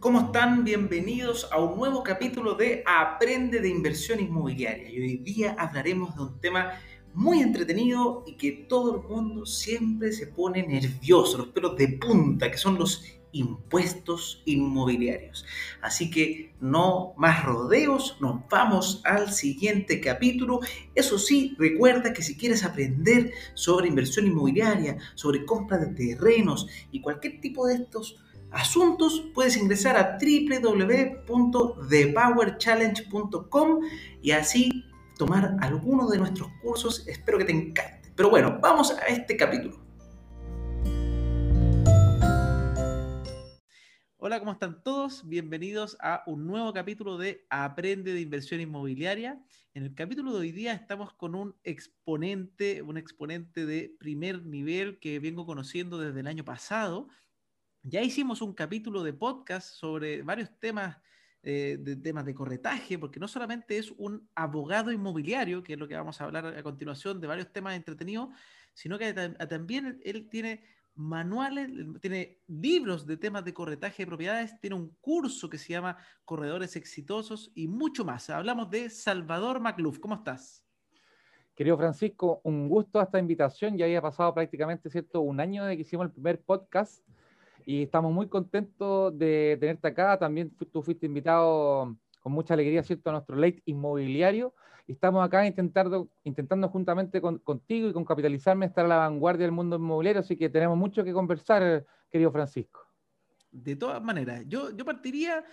¿Cómo están? Bienvenidos a un nuevo capítulo de Aprende de Inversión Inmobiliaria. Y hoy día hablaremos de un tema muy entretenido y que todo el mundo siempre se pone nervioso, los pelos de punta, que son los impuestos inmobiliarios. Así que no más rodeos, nos vamos al siguiente capítulo. Eso sí, recuerda que si quieres aprender sobre inversión inmobiliaria, sobre compra de terrenos y cualquier tipo de estos asuntos, puedes ingresar a www.thepowerchallenge.com y así tomar alguno de nuestros cursos. Espero que te encante. Pero bueno, vamos a este capítulo. Hola, ¿cómo están todos? Bienvenidos a un nuevo capítulo de Aprende de Inversión Inmobiliaria. En el capítulo de hoy día estamos con un exponente, un exponente de primer nivel que vengo conociendo desde el año pasado ya hicimos un capítulo de podcast sobre varios temas, eh, de temas de corretaje, porque no solamente es un abogado inmobiliario, que es lo que vamos a hablar a continuación de varios temas entretenidos, sino que también él tiene manuales, tiene libros de temas de corretaje de propiedades, tiene un curso que se llama Corredores Exitosos y mucho más. Hablamos de Salvador Macluf. ¿Cómo estás? Querido Francisco, un gusto esta invitación. Ya había pasado prácticamente ¿cierto? un año de que hicimos el primer podcast y estamos muy contentos de tenerte acá. También tú fuiste invitado con mucha alegría, ¿cierto?, a nuestro late inmobiliario. Estamos acá intentando, intentando juntamente contigo y con Capitalizarme estar a la vanguardia del mundo inmobiliario, así que tenemos mucho que conversar, querido Francisco. De todas maneras, yo, yo partiría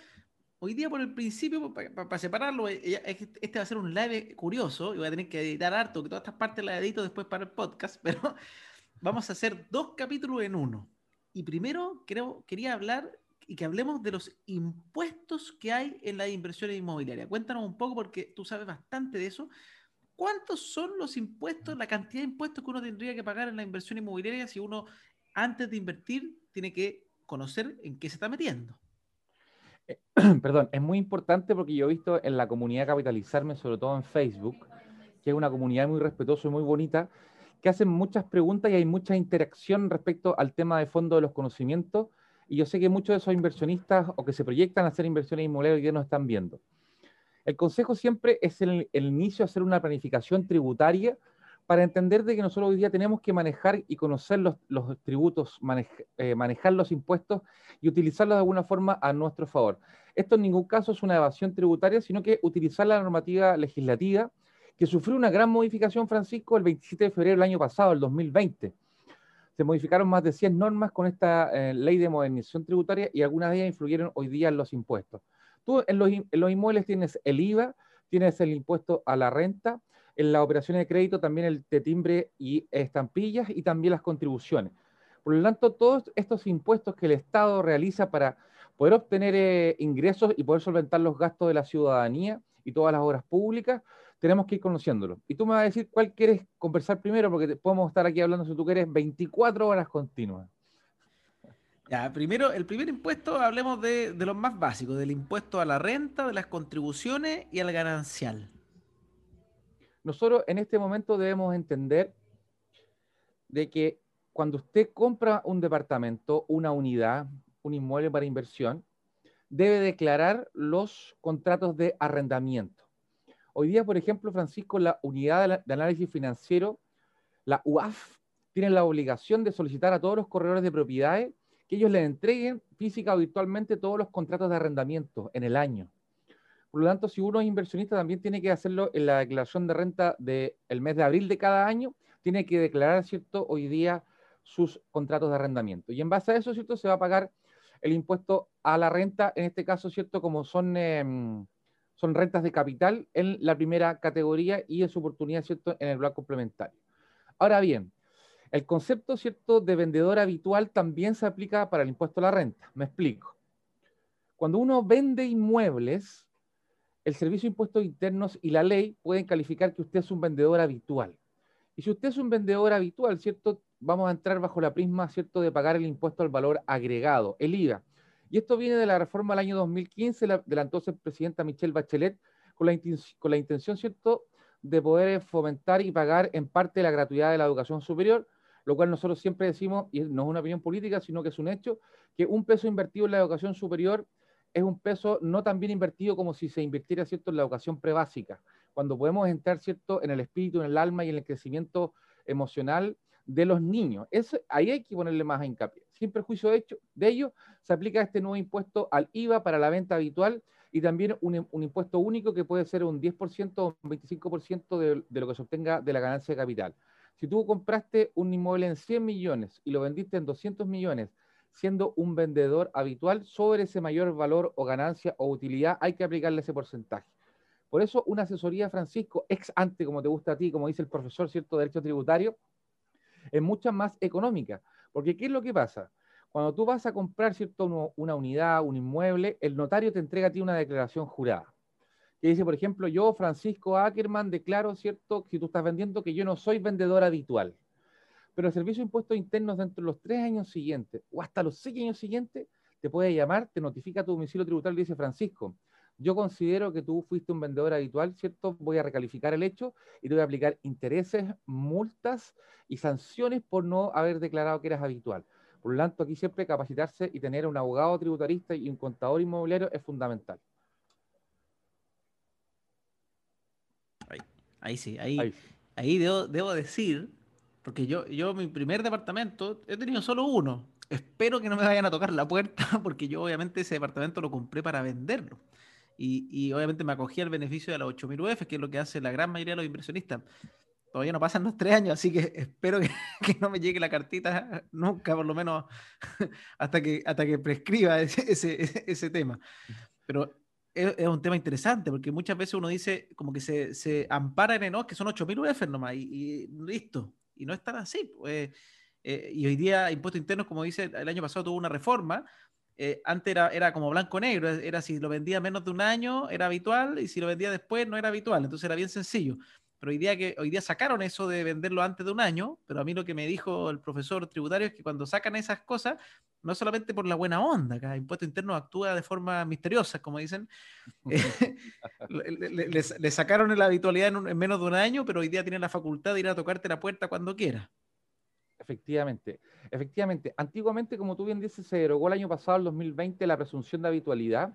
hoy día por el principio, para separarlo, eh, este va a ser un live curioso y voy a tener que editar harto, que todas estas partes las edito después para el podcast, pero vamos a hacer dos capítulos en uno. Y primero creo, quería hablar y que hablemos de los impuestos que hay en la inversión inmobiliaria. Cuéntanos un poco, porque tú sabes bastante de eso. ¿Cuántos son los impuestos, la cantidad de impuestos que uno tendría que pagar en la inversión inmobiliaria si uno, antes de invertir, tiene que conocer en qué se está metiendo? Eh, perdón, es muy importante porque yo he visto en la comunidad capitalizarme, sobre todo en Facebook, que es una comunidad muy respetuosa y muy bonita, que hacen muchas preguntas y hay mucha interacción respecto al tema de fondo de los conocimientos. Y yo sé que muchos de esos inversionistas o que se proyectan a hacer inversiones inmobiliarias ya nos están viendo. El consejo siempre es el, el inicio de hacer una planificación tributaria para entender de que nosotros hoy día tenemos que manejar y conocer los, los tributos, eh, manejar los impuestos y utilizarlos de alguna forma a nuestro favor. Esto en ningún caso es una evasión tributaria, sino que utilizar la normativa legislativa que sufrió una gran modificación, Francisco, el 27 de febrero del año pasado, el 2020. Se modificaron más de 100 normas con esta eh, ley de modernización tributaria y algunas de ellas influyeron hoy día en los impuestos. Tú en los, en los inmuebles tienes el IVA, tienes el impuesto a la renta, en las operaciones de crédito también el de timbre y estampillas y también las contribuciones. Por lo tanto, todos estos impuestos que el Estado realiza para poder obtener eh, ingresos y poder solventar los gastos de la ciudadanía y todas las obras públicas, tenemos que ir conociéndolo. Y tú me vas a decir cuál quieres conversar primero, porque podemos estar aquí hablando, si tú quieres, 24 horas continuas. Ya, primero, el primer impuesto, hablemos de, de los más básicos, del impuesto a la renta, de las contribuciones y al ganancial. Nosotros en este momento debemos entender de que cuando usted compra un departamento, una unidad, un inmueble para inversión, debe declarar los contratos de arrendamiento. Hoy día, por ejemplo, Francisco, la unidad de análisis financiero, la UAF, tiene la obligación de solicitar a todos los corredores de propiedades que ellos le entreguen física o virtualmente todos los contratos de arrendamiento en el año. Por lo tanto, si uno es inversionista, también tiene que hacerlo en la declaración de renta del mes de abril de cada año, tiene que declarar, ¿cierto?, hoy día sus contratos de arrendamiento. Y en base a eso, ¿cierto?, se va a pagar el impuesto a la renta, en este caso, ¿cierto?, como son... Em, son rentas de capital en la primera categoría y en su oportunidad, ¿cierto?, en el bloque complementario. Ahora bien, el concepto, ¿cierto?, de vendedor habitual también se aplica para el impuesto a la renta. Me explico. Cuando uno vende inmuebles, el Servicio de Impuestos Internos y la ley pueden calificar que usted es un vendedor habitual. Y si usted es un vendedor habitual, ¿cierto? Vamos a entrar bajo la prisma, ¿cierto?, de pagar el impuesto al valor agregado, el IVA. Y esto viene de la reforma del año 2015 de la entonces presidenta Michelle Bachelet, con la, con la intención, ¿cierto?, de poder fomentar y pagar en parte la gratuidad de la educación superior, lo cual nosotros siempre decimos, y no es una opinión política, sino que es un hecho, que un peso invertido en la educación superior es un peso no tan bien invertido como si se invirtiera, ¿cierto?, en la educación prebásica, cuando podemos entrar, ¿cierto?, en el espíritu, en el alma y en el crecimiento emocional de los niños. Es, ahí hay que ponerle más hincapié. Sin perjuicio de, hecho, de ello, se aplica este nuevo impuesto al IVA para la venta habitual y también un, impuesto único que puede ser un 10% o un 25% de, de lo que se obtenga de la ganancia de capital. Si tú compraste un inmueble en 100 millones y lo vendiste en 200 millones, siendo un vendedor habitual, sobre ese mayor valor o ganancia o utilidad hay que aplicarle ese porcentaje. Por eso una asesoría, Francisco, ex ante, como te gusta a ti, como dice el profesor, ¿cierto?, de Derecho Tributario, es mucho más económica. Porque ¿qué es lo que pasa? Cuando tú vas a comprar, ¿cierto?, una unidad, un inmueble, el notario te entrega a ti una declaración jurada. Que dice, por ejemplo, yo, Francisco Ackerman, declaro, ¿cierto?, si tú estás vendiendo, que yo no soy vendedor habitual pero el Servicio de Impuestos Internos dentro de los tres años siguientes o hasta los seis años siguientes te puede llamar, te notifica tu domicilio tributario y dice, Francisco, yo considero que tú fuiste un vendedor habitual, ¿cierto? Voy a recalificar el hecho y te voy a aplicar intereses, multas y sanciones por no haber declarado que eras habitual. Por lo tanto, aquí siempre capacitarse y tener un abogado tributarista y un contador inmobiliario es fundamental. Ahí, sí, ahí, ahí, debo decir porque yo, yo, mi primer departamento, he tenido solo uno. Espero que no me vayan a tocar la puerta, porque yo obviamente ese departamento lo compré para venderlo. Y, y obviamente me acogí al beneficio de las 8.000 UF, que es lo que hace la gran mayoría de los inversionistas. Todavía no pasan los tres años, así que espero que, que no me llegue la cartita nunca, por lo menos hasta que, hasta que prescriba ese, ese, ese tema. Pero es, un tema interesante, porque muchas veces uno dice, como que se, se ampara en no, que son 8.000 UF nomás, y, y listo y no es tan así. Pues, eh, y hoy día impuestos internos, como dice, el año pasado tuvo una reforma. Eh, antes era, era como blanco-negro, era si lo vendía menos de un año era habitual y si lo vendía después no era habitual, entonces era bien sencillo. Pero hoy día, que, hoy día sacaron eso de venderlo antes de un año, pero a mí lo que me dijo el profesor tributario es que cuando sacan esas cosas, no solamente por la buena onda, cada impuesto interno actúa de forma misteriosa, como dicen, le, le, sacaron la habitualidad en, en, menos de un año, pero hoy día tienen la facultad de ir a tocarte la puerta cuando quiera. Efectivamente, efectivamente. Antiguamente, como tú bien dices, se derogó el año pasado, el 2020, la presunción de habitualidad,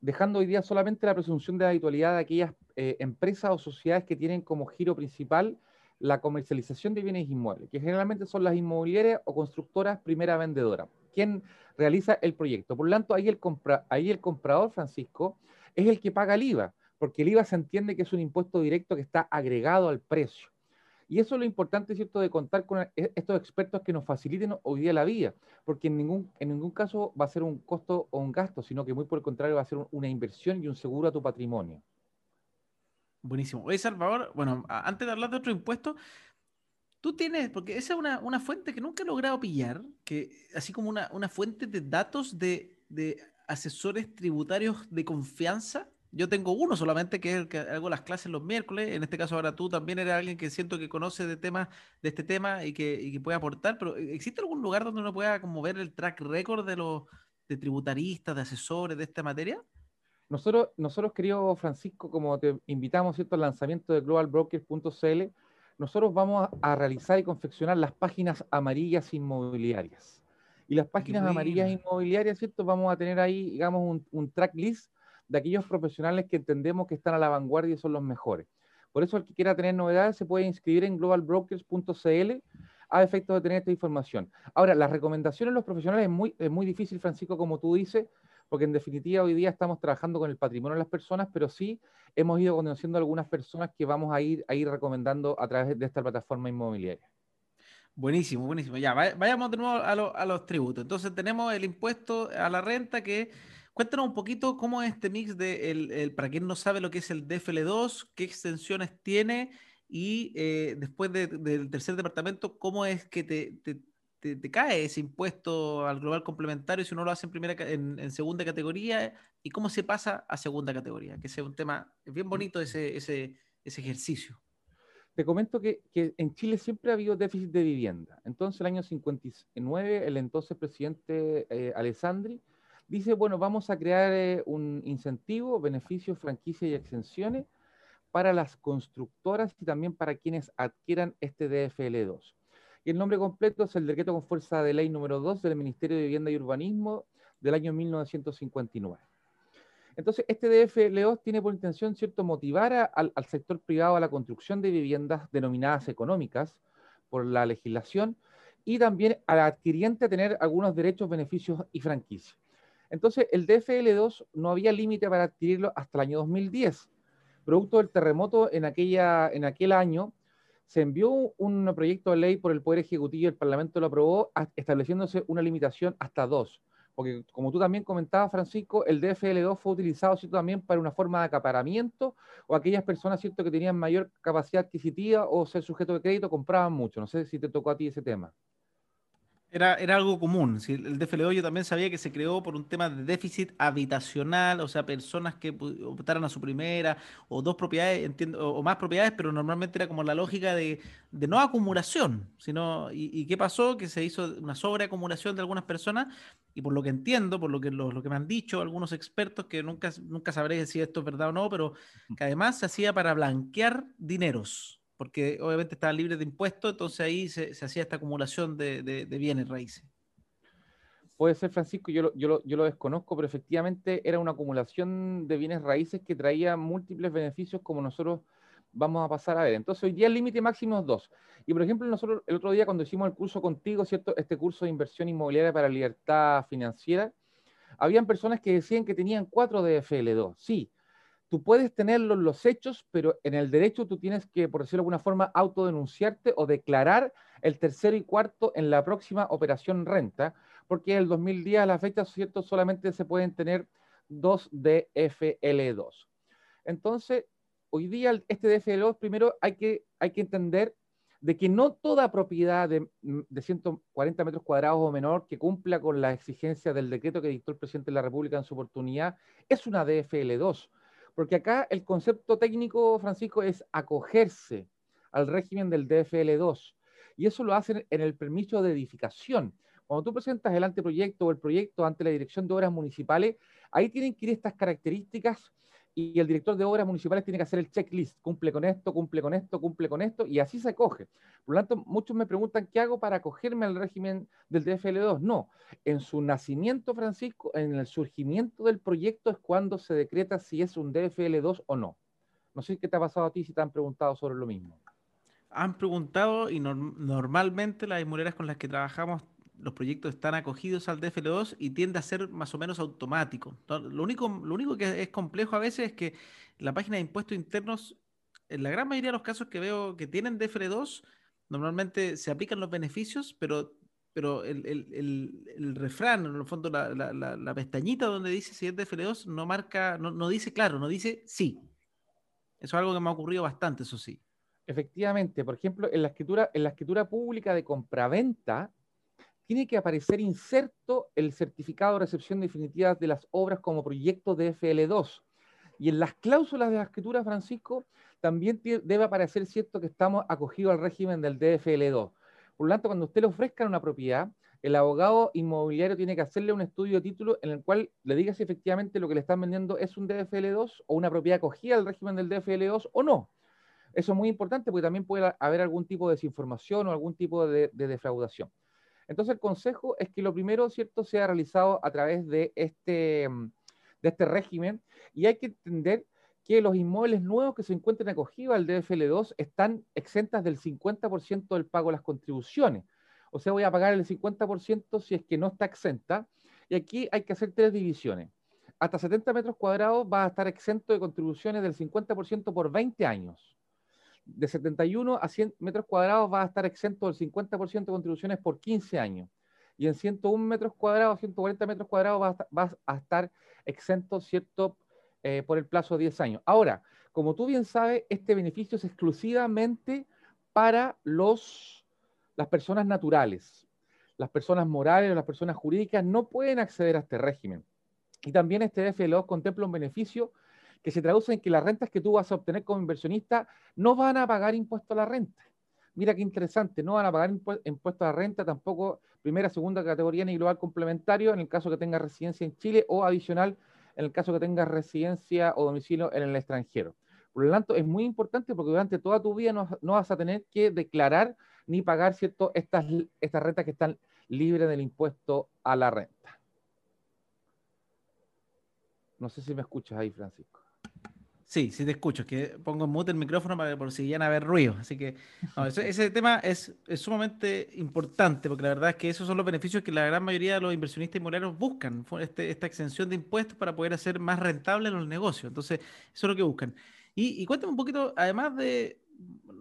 dejando hoy día solamente la presunción de habitualidad de aquellas eh, empresas o sociedades que tienen como giro principal la comercialización de bienes inmuebles, que generalmente son las inmobiliarias o constructoras primera vendedora, quien realiza el proyecto. Por lo tanto, ahí el, ahí el comprador, Francisco, es el que paga el IVA, porque el IVA se entiende que es un impuesto directo que está agregado al precio. Y eso es lo importante, ¿cierto?, de contar con e, estos expertos que nos faciliten hoy día la vida, porque en ningún, en ningún caso va a ser un costo o un gasto, sino que muy por el contrario va a ser una inversión y un seguro a tu patrimonio. Buenísimo. Oye, Salvador, bueno, antes de hablar de otro impuesto, tú tienes, porque esa es una, una, fuente que nunca he logrado pillar, que así como una, una fuente de datos de, de asesores tributarios de confianza yo tengo uno solamente, que es el que hago las clases los miércoles. En este caso, ahora tú también eres alguien que siento que conoce de temas, de este tema y que, y que puede aportar. Pero eh, ¿existe algún lugar donde uno pueda como ver el track record de los de tributaristas, de asesores de esta materia? Nosotros, nosotros, querido Francisco, como te invitamos ¿cierto? al lanzamiento de globalbrokers.cl, nosotros vamos a, realizar y confeccionar las páginas amarillas inmobiliarias. Y las páginas amarillas inmobiliarias, ¿cierto? Vamos a tener ahí, digamos, un, un track list de aquellos profesionales que entendemos que están a la vanguardia y son los mejores. Por eso el que quiera tener novedades se puede inscribir en globalbrokers.cl a efecto de tener esta información. Ahora, las recomendaciones de los profesionales es muy, es muy difícil, Francisco, como tú dices, porque en definitiva hoy día estamos trabajando con el patrimonio de las personas, pero sí hemos ido conociendo algunas personas que vamos a ir, a ir recomendando a través de esta plataforma inmobiliaria. Buenísimo, buenísimo. Ya, vayamos de nuevo a, a los tributos. Entonces tenemos el impuesto a la renta que Cuéntanos un poquito cómo es este mix de, el, para quien no sabe lo que es el DFL2, qué extensiones tiene y eh, después del tercer departamento, cómo es que te, te, te, cae ese impuesto al global complementario si uno lo hace en, primera, en, segunda categoría y cómo se pasa a segunda categoría, que es un tema bien bonito ese, ese, ese ejercicio. Te comento que, que, en Chile siempre ha habido déficit de vivienda. Entonces, el año 59, el entonces presidente eh, Alessandri dice, bueno, vamos a crear eh, un incentivo, beneficios, franquicias y exenciones para las constructoras y también para quienes adquieran este DFL2. Y el nombre completo es el decreto con fuerza de ley número 2 del Ministerio de Vivienda y Urbanismo del año 1959. Entonces, este DFL2 tiene por intención, ¿cierto?, motivar al, al sector privado a la construcción de viviendas denominadas económicas por la legislación y también al adquiriente a tener algunos derechos, beneficios y franquicias. Entonces, el DFL2 no había límite para adquirirlo hasta el año 2010. Producto del terremoto en, aquella, en aquel año, se envió un proyecto de ley por el Poder Ejecutivo y el Parlamento lo aprobó, estableciéndose una limitación hasta dos. Porque, como tú también comentabas, Francisco, el DFL2 fue utilizado ¿cierto? también para una forma de acaparamiento o aquellas personas ¿cierto? que tenían mayor capacidad adquisitiva o ser sujeto de crédito compraban mucho. No sé si te tocó a ti ese tema. Era, era algo común. El DFLO yo también sabía que se creó por un tema de déficit habitacional, o sea, personas que optaran a su primera o dos propiedades, entiendo, o más propiedades, pero normalmente era como la lógica de, no acumulación, sino, y, qué pasó? Que se hizo una sobreacumulación de algunas personas, y por lo que entiendo, por lo que, lo, que me han dicho algunos expertos, que nunca, nunca sabré si esto es verdad o no, pero que además se hacía para blanquear dineros porque obviamente estaba libre de impuestos, entonces ahí se, hacía esta acumulación de, bienes raíces. Puede ser, Francisco, yo lo, yo, yo lo, desconozco, pero efectivamente era una acumulación de bienes raíces que traía múltiples beneficios como nosotros vamos a pasar a ver. Entonces, hoy día el límite máximo es dos. Y, por ejemplo, nosotros el otro día cuando hicimos el curso contigo, ¿cierto? Este curso de inversión inmobiliaria para libertad financiera, habían personas que decían que tenían cuatro DFL2. Sí, tú puedes tenerlo en los hechos, pero en el derecho tú tienes que, por decirlo de alguna forma, autodenunciarte o declarar el tercero y cuarto en la próxima operación renta, porque el 2010 a la fecha, ¿cierto? Solamente se pueden tener dos DFL2. Entonces, hoy día este DFL2, primero hay que, hay que entender de que no toda propiedad de, de 140 metros cuadrados o menor que cumpla con las exigencias del decreto que dictó el presidente de la República en su oportunidad es una DFL2 porque acá el concepto técnico, Francisco, es acogerse al régimen del DFL2. Y eso lo hacen en el permiso de edificación. Cuando tú presentas el anteproyecto o el proyecto ante la Dirección de Obras Municipales, ahí tienen que ir estas características y el director de obras municipales tiene que hacer el checklist, cumple con esto, cumple con esto, cumple con esto, y así se acoge. Por lo tanto, muchos me preguntan, ¿qué hago para acogerme al régimen del DFL2? No, en su nacimiento, Francisco, en el surgimiento del proyecto es cuando se decreta si es un DFL2 o no. No sé qué te ha pasado a ti si te han preguntado sobre lo mismo. Han preguntado y normalmente las inmobiliarias con las que trabajamos los proyectos están acogidos al DFL2 y tiende a ser más o menos automático. Lo único, lo único que es complejo a veces es que la página de impuestos internos, en la gran mayoría de los casos que veo que tienen DFL2, normalmente se aplican los beneficios, pero, pero el, refrán, en el fondo la, la, pestañita donde dice si es DFL2 no marca, no, no dice claro, no dice sí. Eso es algo que me ha ocurrido bastante, eso sí. Efectivamente, por ejemplo, en la escritura, en la escritura pública de compraventa, tiene que aparecer inserto el certificado de recepción definitiva de las obras como proyecto de FL2. Y en las cláusulas de la escritura, Francisco, también debe aparecer cierto que estamos acogidos al régimen del DFL2. Por lo tanto, cuando usted le ofrezca una propiedad, el abogado inmobiliario tiene que hacerle un estudio de título en el cual le diga si efectivamente lo que le están vendiendo es un DFL2 o una propiedad acogida al régimen del DFL2 o no. Eso es muy importante porque también puede haber algún tipo de desinformación o algún tipo de defraudación. Entonces el consejo es que lo primero, ¿cierto?, sea realizado a través de este, mm, de este régimen y hay que entender que los inmuebles nuevos que se encuentren acogidos al DFL2 están exentas del 50% del pago de las contribuciones. O sea, voy a pagar el 50% si es que no está exenta. Y aquí hay que hacer tres divisiones. Hasta 70 metros cuadrados va a estar exento de contribuciones del 50% por 20 años de 71 a 100 metros cuadrados va a estar exento del 50% de contribuciones por 15 años. Y en 101 metros cuadrados, 140 metros cuadrados va a estar, exento, ¿cierto?, eh, por el plazo de 10 años. Ahora, como tú bien sabes, este beneficio es exclusivamente para los, las personas naturales. Las personas morales o las personas jurídicas no pueden acceder a este régimen. Y también este DFLO contempla un beneficio que se traduce en que las rentas que tú vas a obtener como inversionista no van a pagar impuesto a la renta. Mira qué interesante, no van a pagar impuesto a la renta tampoco primera, segunda categoría ni global complementario en el caso que tenga residencia en Chile o adicional en el caso que tengas residencia o domicilio en el extranjero. Por lo tanto, es muy importante porque durante toda tu vida no, vas a tener que declarar ni pagar cierto, estas, estas rentas que están libres del impuesto a la renta. No sé si me escuchas ahí, Francisco. Sí, sí te escucho. que pongo en mute el micrófono para por si ya a haber ruido. Así que ese, tema es, sumamente importante porque la verdad es que esos son los beneficios que la gran mayoría de los inversionistas inmobiliarios buscan. Este, esta exención de impuestos para poder hacer más rentables los negocios. Entonces, eso es lo que buscan. Y, cuéntame un poquito, además de,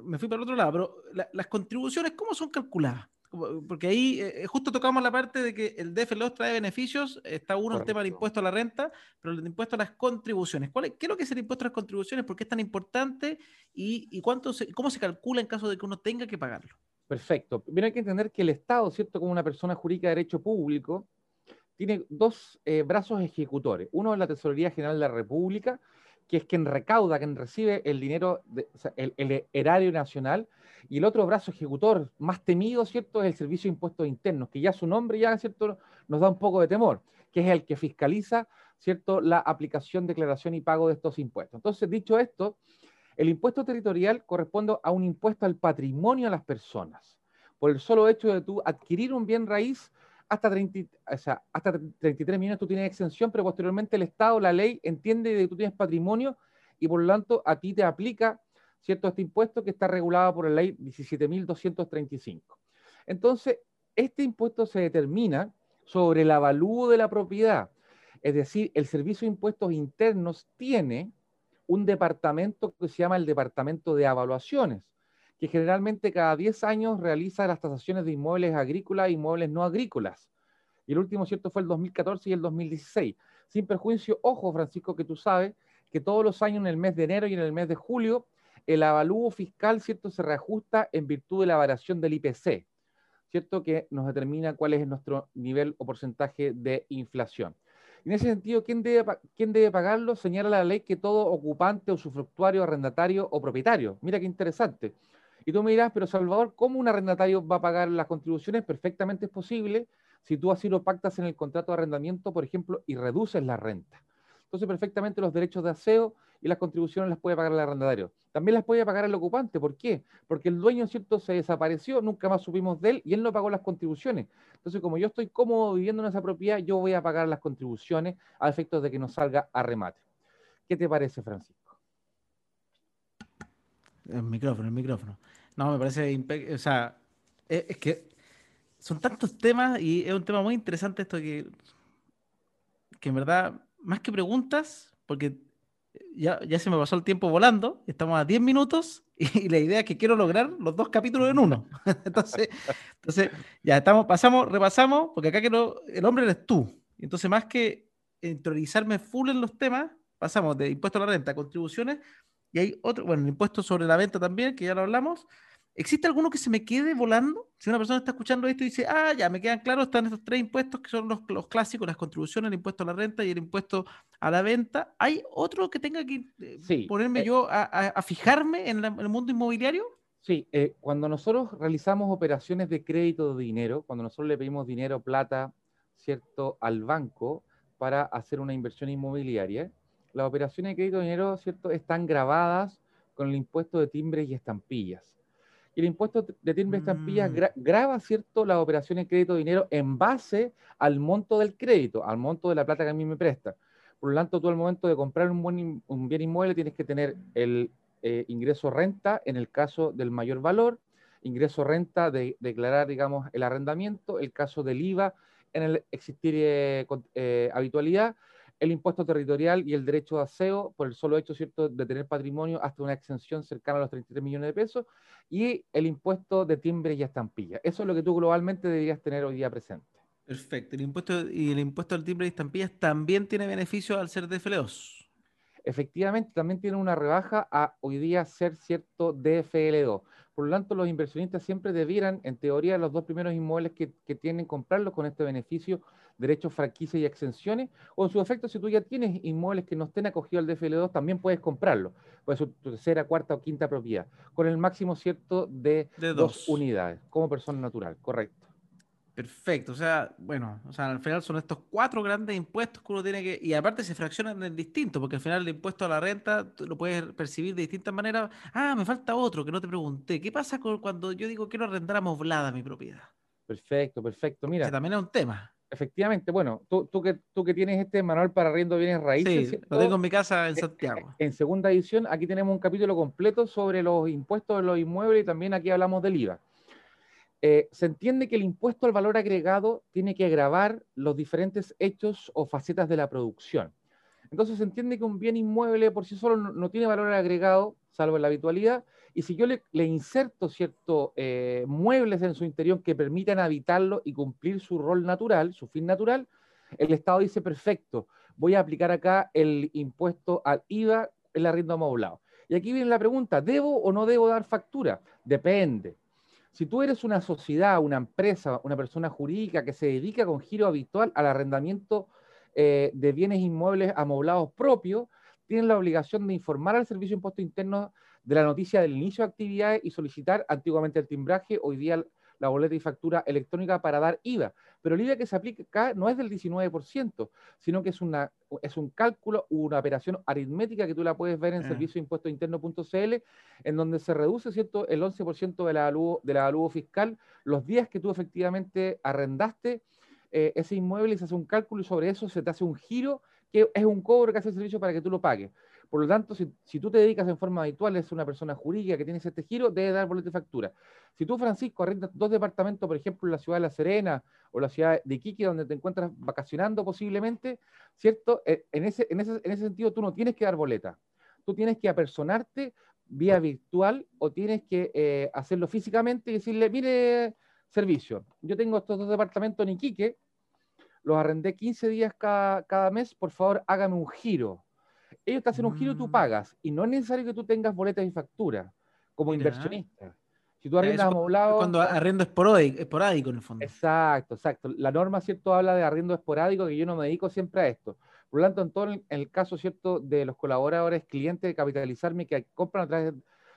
me fui para el otro lado, pero las contribuciones, ¿cómo son calculadas? Porque ahí eh, justo tocamos la parte de que el DFLOS trae beneficios, está uno el tema del impuesto a la renta, pero el impuesto a las contribuciones. ¿Cuál es, ¿Qué es lo que es el impuesto a las contribuciones? ¿Por qué es tan importante? ¿Y, cuánto cómo se calcula en caso de que uno tenga que pagarlo? Perfecto. Bien, hay que entender que el Estado, ¿cierto? Como una persona jurídica de derecho público, tiene dos eh, brazos ejecutores. Uno es la Tesorería General de la República, que es quien recauda, quien recibe el dinero, el, erario nacional, y el otro brazo ejecutor más temido, ¿cierto?, es el Servicio de Impuestos Internos, que ya su nombre ya, ¿cierto?, nos da un poco de temor, que es el que fiscaliza, ¿cierto?, la aplicación, declaración y pago de estos impuestos. Entonces, dicho esto, el impuesto territorial corresponde a un impuesto al patrimonio de las personas. Por el solo hecho de tú adquirir un bien raíz, hasta, 30, hasta 33 millones tú tienes exención, pero posteriormente el Estado, la ley, entiende que tú tienes patrimonio y por lo tanto a ti te aplica cierto este impuesto que está regulado por la ley 17.235. Entonces, este impuesto se determina sobre el avalúo de la propiedad. Es decir, el Servicio de Impuestos Internos tiene un departamento que se llama el Departamento de Evaluaciones que generalmente cada 10 años realiza las tasaciones de inmuebles agrícolas e inmuebles no agrícolas. Y el último, ¿cierto?, fue el 2014 y el 2016. Sin perjuicio, ojo, Francisco, que tú sabes que todos los años en el mes de enero y en el mes de julio, el avalúo fiscal, ¿cierto?, se reajusta en virtud de la variación del IPC, ¿cierto?, que nos determina cuál es nuestro nivel o porcentaje de inflación. En ese sentido, ¿quién debe, ¿quién debe pagarlo? Señala la ley que todo ocupante, usufructuario, arrendatario o propietario. Mira qué interesante. Y tú me dirás, pero Salvador, ¿cómo un arrendatario va a pagar las contribuciones? Perfectamente es posible si tú así lo pactas en el contrato de arrendamiento, por ejemplo, y reduces la renta. Entonces, perfectamente los derechos de aseo y las contribuciones las puede pagar el arrendatario. También las puede pagar el ocupante. ¿Por qué? Porque el dueño, ¿cierto?, se desapareció, nunca más supimos de él y él no pagó las contribuciones. Entonces, como yo estoy cómodo viviendo en esa propiedad, yo voy a pagar las contribuciones a efectos de que no salga a remate. ¿Qué te parece, Francisco? El micrófono, el micrófono. No, me parece, o sea, e, es, que son tantos temas y es un tema muy interesante esto que, que en verdad, más que preguntas, porque ya, ya se me pasó el tiempo volando, estamos a 10 minutos y, la idea es que quiero lograr los dos capítulos en uno. entonces, entonces, ya estamos, pasamos, repasamos, porque acá quiero, el hombre eres tú. Entonces, más que interiorizarme full en los temas, pasamos de impuesto a la renta, contribuciones, y hay otro, bueno, el impuesto sobre la venta también, que ya lo hablamos. ¿Existe alguno que se me quede volando? Si una persona está escuchando esto y dice, ah, ya me quedan claros, están estos tres impuestos que son los, los clásicos, las contribuciones, el impuesto a la renta y el impuesto a la venta. ¿Hay otro que tenga que eh, ponerme eh yo a, fijarme en, el mundo inmobiliario? Sí, eh, cuando nosotros realizamos operaciones de crédito de dinero, cuando nosotros le pedimos dinero, plata, ¿cierto?, al banco para hacer una inversión inmobiliaria, las operaciones de crédito de dinero, ¿cierto?, están grabadas con el impuesto de timbres y estampillas. Y el impuesto de timbres y estampillas mm. graba, ¿cierto?, las operaciones de crédito de dinero en base al monto del crédito, al monto de la plata que a mí me presta. Por lo tanto, tú al momento de comprar un, buen, un bien inmueble tienes que tener el eh, ingreso renta en el caso del mayor valor, ingreso renta de declarar, digamos, el arrendamiento, el caso del IVA en el existir eh, eh, habitualidad el impuesto territorial y el derecho de aseo por el solo hecho ¿cierto? de tener patrimonio hasta una exención cercana a los 33 millones de pesos y el impuesto de timbre y estampilla. Eso es lo que tú globalmente deberías tener hoy día presente. Perfecto. El impuesto, y el impuesto al timbre y estampillas también tiene beneficio al ser DFL2. Efectivamente, también tiene una rebaja a hoy día ser cierto DFL2. Por lo tanto, los inversionistas siempre debieran, en teoría, los dos primeros inmuebles que, que tienen comprarlos con este beneficio derechos, franquicias y exenciones, o en su efecto, si tú ya tienes inmuebles que no estén acogidos al DFL2, también puedes comprarlo. Puede ser tu tercera, cuarta o quinta propiedad, con el máximo cierto de, dos. unidades, como persona natural, correcto. Perfecto, o sea, bueno, o sea, al final son estos cuatro grandes impuestos que uno tiene que, y aparte se fraccionan en distinto, porque al final el impuesto a la renta tú lo puedes percibir de distintas maneras. Ah, me falta otro que no te pregunté. ¿Qué pasa con cuando yo digo quiero arrendar amoblada mi propiedad? Perfecto, perfecto. Mira. también es un tema. Efectivamente, bueno, tú, tú, que, tú que tienes este manual para arriendo bienes raíces. Sí, lo tengo en mi casa en Santiago. En, segunda edición, aquí tenemos un capítulo completo sobre los impuestos de los inmuebles y también aquí hablamos del IVA. Eh, se entiende que el impuesto al valor agregado tiene que agravar los diferentes hechos o facetas de la producción. Entonces se entiende que un bien inmueble por sí solo no, tiene valor agregado, salvo en la habitualidad, y si yo le, inserto ciertos eh, muebles en su interior que permitan habitarlo y cumplir su rol natural, su fin natural, el Estado dice, perfecto, voy a aplicar acá el impuesto al IVA, el arriendo amoblado. Y aquí viene la pregunta, ¿debo o no debo dar factura? Depende. Si tú eres una sociedad, una empresa, una persona jurídica que se dedica con giro habitual al arrendamiento eh, de bienes inmuebles amoblados propios, tienes la obligación de informar al Servicio de Impuesto Interno de la noticia del inicio de actividades y solicitar antiguamente el timbraje, hoy día la boleta y factura electrónica para dar IVA. Pero el IVA que se aplica acá no es del 19%, sino que es, una, es un cálculo, una operación aritmética que tú la puedes ver en ah. interno.cl, en donde se reduce ¿cierto? el 11% de la, de la fiscal los días que tú efectivamente arrendaste eh, ese inmueble y se hace un cálculo y sobre eso se te hace un giro que es un cobro que hace el servicio para que tú lo pagues. Por lo tanto, si, tú te dedicas en forma habitual, es una persona jurídica que tienes este giro, debe dar boleto de factura. Si tú, Francisco, arrendas dos departamentos, por ejemplo, en la ciudad de La Serena o la ciudad de Iquique, donde te encuentras vacacionando posiblemente, ¿cierto? Eh, en ese, en ese, en ese sentido, tú no tienes que dar boleta. Tú tienes que apersonarte vía virtual o tienes que eh, hacerlo físicamente y decirle, mire, servicio, yo tengo estos dos departamentos en Iquique, los arrendé 15 días cada, cada mes, por favor, hágame un giro ellos te hacen un giro, tú mm. pagas. Y no es necesario que tú tengas boletas y factura como inversionista. Si tú arrendas amoblado. Cuando arrendo esporádico, esporádico en el fondo. Exacto, exacto. La norma, ¿cierto? Habla de arriendo esporádico, que yo no me dedico siempre a esto. Por lo tanto, en todo el, caso, ¿cierto? De los colaboradores, clientes de Capitalizarme que compran a través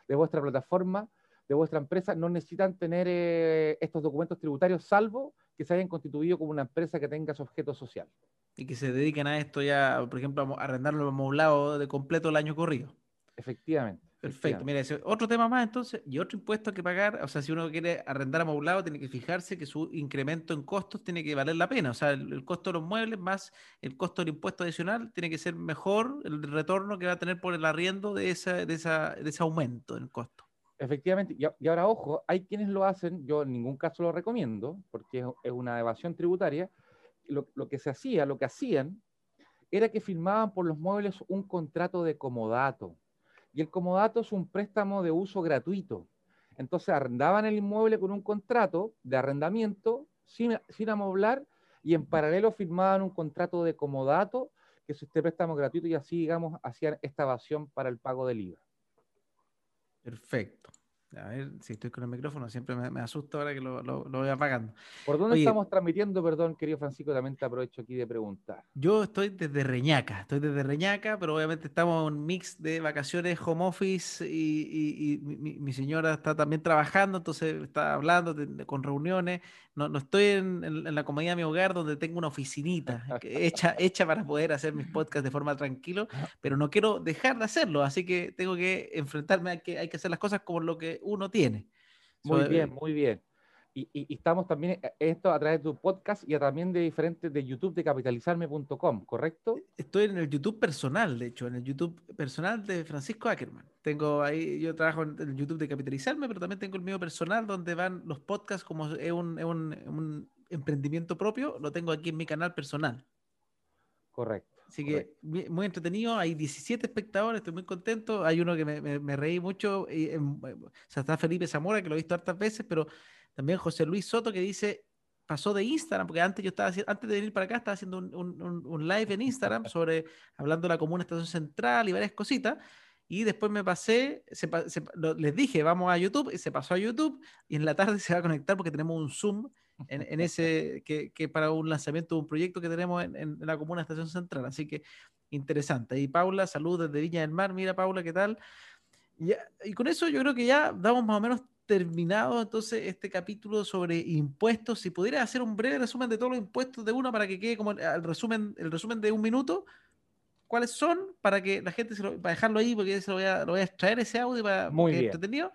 de vuestra plataforma, de vuestra empresa, no necesitan tener eh, estos documentos tributarios, salvo que se hayan constituido como una empresa que tenga su objeto social y que se dediquen a esto ya, por ejemplo, a arrendarlo amoblado de completo el año corrido. Efectivamente. Perfecto. Mira, otro tema más entonces, y otro impuesto que pagar, o sea, si uno quiere arrendar amoblado, tiene que fijarse que su incremento en costos tiene que valer la pena. O sea, el, costo de los muebles más el costo del impuesto adicional tiene que ser mejor el retorno que va a tener por el arriendo de, esa, de, esa, de ese aumento en costo. Efectivamente, y, ahora ojo, hay quienes lo hacen, yo en ningún caso lo recomiendo, porque es una evasión tributaria, lo, que se hacía, lo que hacían, era que firmaban por los muebles un contrato de comodato. Y el comodato es un préstamo de uso gratuito. Entonces arrendaban el inmueble con un contrato de arrendamiento sin, sin amoblar y en paralelo firmaban un contrato de comodato que es este préstamo gratuito y así, digamos, hacían esta evasión para el pago del IVA. Perfecto. A ver si estoy con el micrófono, siempre me, asusto ahora que lo, lo, voy apagando. ¿Por dónde estamos transmitiendo, perdón, querido Francisco? También te aprovecho aquí de preguntar. Yo estoy desde Reñaca, estoy desde Reñaca, pero obviamente estamos en un mix de vacaciones, home office y, mi, señora está también trabajando, entonces está hablando con reuniones. No, no estoy en, la comodidad de mi hogar donde tengo una oficinita hecha, hecha para poder hacer mis podcasts de forma tranquila, pero no quiero dejar de hacerlo, así que tengo que enfrentarme a que hay que hacer las cosas como lo que uno tiene. Muy bien, muy bien. Y, y, estamos también eh, esto a través de tu podcast y también de diferentes de YouTube de capitalizarme.com, ¿correcto? Estoy en el YouTube personal, de hecho, en el YouTube personal de Francisco Ackerman. Tengo ahí, yo trabajo en el YouTube de Capitalizarme, pero también tengo el mío personal donde van los podcasts como es un, es un, un emprendimiento propio, lo tengo aquí en mi canal personal. Correcto. Así que muy entretenido, hay 17 espectadores, estoy muy contento. Hay uno que me, me, reí mucho, y, em, o sea, está Felipe Zamora, que lo he visto hartas veces, pero también José Luis Soto, que dice, pasó de Instagram, porque antes yo estaba antes de venir para acá, estaba haciendo un, un, un live en Instagram sobre, hablando de la comuna estación central y varias cositas. Y después me pasé, les dije, vamos a YouTube, y se pasó a YouTube, y en la tarde se va a conectar porque tenemos un Zoom en, ese, que, que, para un lanzamiento de un proyecto que tenemos en, en, la comuna Estación Central. Así que interesante. Y Paula, saludos desde Viña del Mar. Mira, Paula, ¿qué tal? Y con eso yo creo que ya damos más o menos terminado entonces este capítulo sobre impuestos. Si pudiera hacer un breve resumen de todos los impuestos de uno para que quede como el resumen, el resumen de un minuto, ¿cuáles son? Para que la gente, se lo, para dejarlo ahí, porque se lo voy a, lo voy a extraer ese audio para Muy que entretenido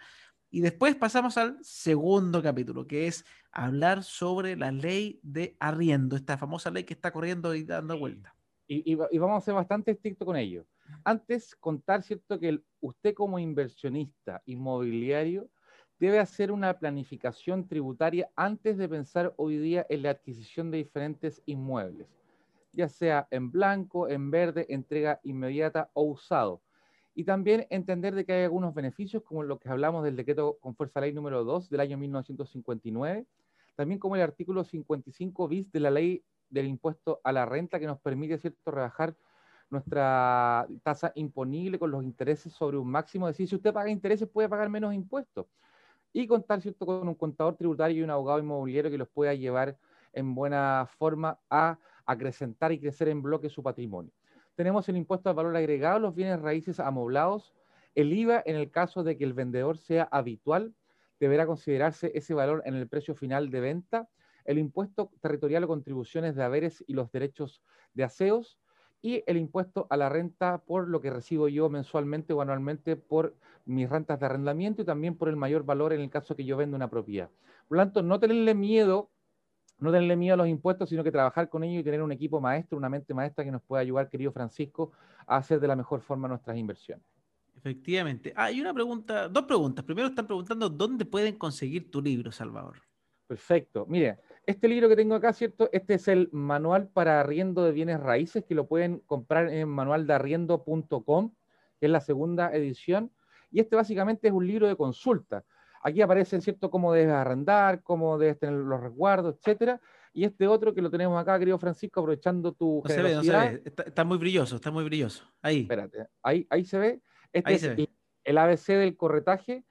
Y después pasamos al segundo capítulo, que es hablar sobre la ley de arriendo, esta famosa ley que está corriendo y dando vuelta. Y, vamos a ser bastante estrictos con ello. Antes, contar, ¿cierto?, que usted como inversionista inmobiliario debe hacer una planificación tributaria antes de pensar hoy día en la adquisición de diferentes inmuebles, ya sea en blanco, en verde, entrega inmediata o usado. Y también entender de que hay algunos beneficios, como lo que hablamos del decreto con fuerza ley número 2 del año 1959, también como el artículo 55 bis de la ley del impuesto a la renta que nos permite, ¿cierto?, rebajar nuestra tasa imponible con los intereses sobre un máximo. Es decir, si usted paga intereses, puede pagar menos impuestos. Y contar, ¿cierto?, con un contador tributario y un abogado inmobiliario que los pueda llevar en buena forma a acrecentar y crecer en bloque su patrimonio tenemos el impuesto al valor agregado, los bienes raíces amoblados, el IVA en el caso de que el vendedor sea habitual, deberá considerarse ese valor en el precio final de venta, el impuesto territorial o contribuciones de haberes y los derechos de aseos, y el impuesto a la renta por lo que recibo yo mensualmente o anualmente por mis rentas de arrendamiento y también por el mayor valor en el caso que yo vendo una propiedad. Por lo tanto, no tenerle miedo no tenerle miedo a los impuestos, sino que trabajar con ellos y tener un equipo maestro, una mente maestra que nos pueda ayudar, querido Francisco, a hacer de la mejor forma nuestras inversiones. Efectivamente. Ah, hay una pregunta, dos preguntas. Primero están preguntando dónde pueden conseguir tu libro, Salvador. Perfecto. Mire, este libro que tengo acá, ¿cierto? Este es el manual para arriendo de bienes raíces, que lo pueden comprar en manualdarriendo.com, que es la segunda edición. Y este básicamente es un libro de consulta Aquí aparece, ¿cierto?, cómo debes arrendar, cómo debes tener los resguardos, etcétera. Y este otro que lo tenemos acá, querido Francisco, aprovechando tu no Se ve, no se ve. Está, muy brilloso, está muy brilloso. Ahí. Espérate, ahí, ahí se ve. Este es El, ABC del corretaje,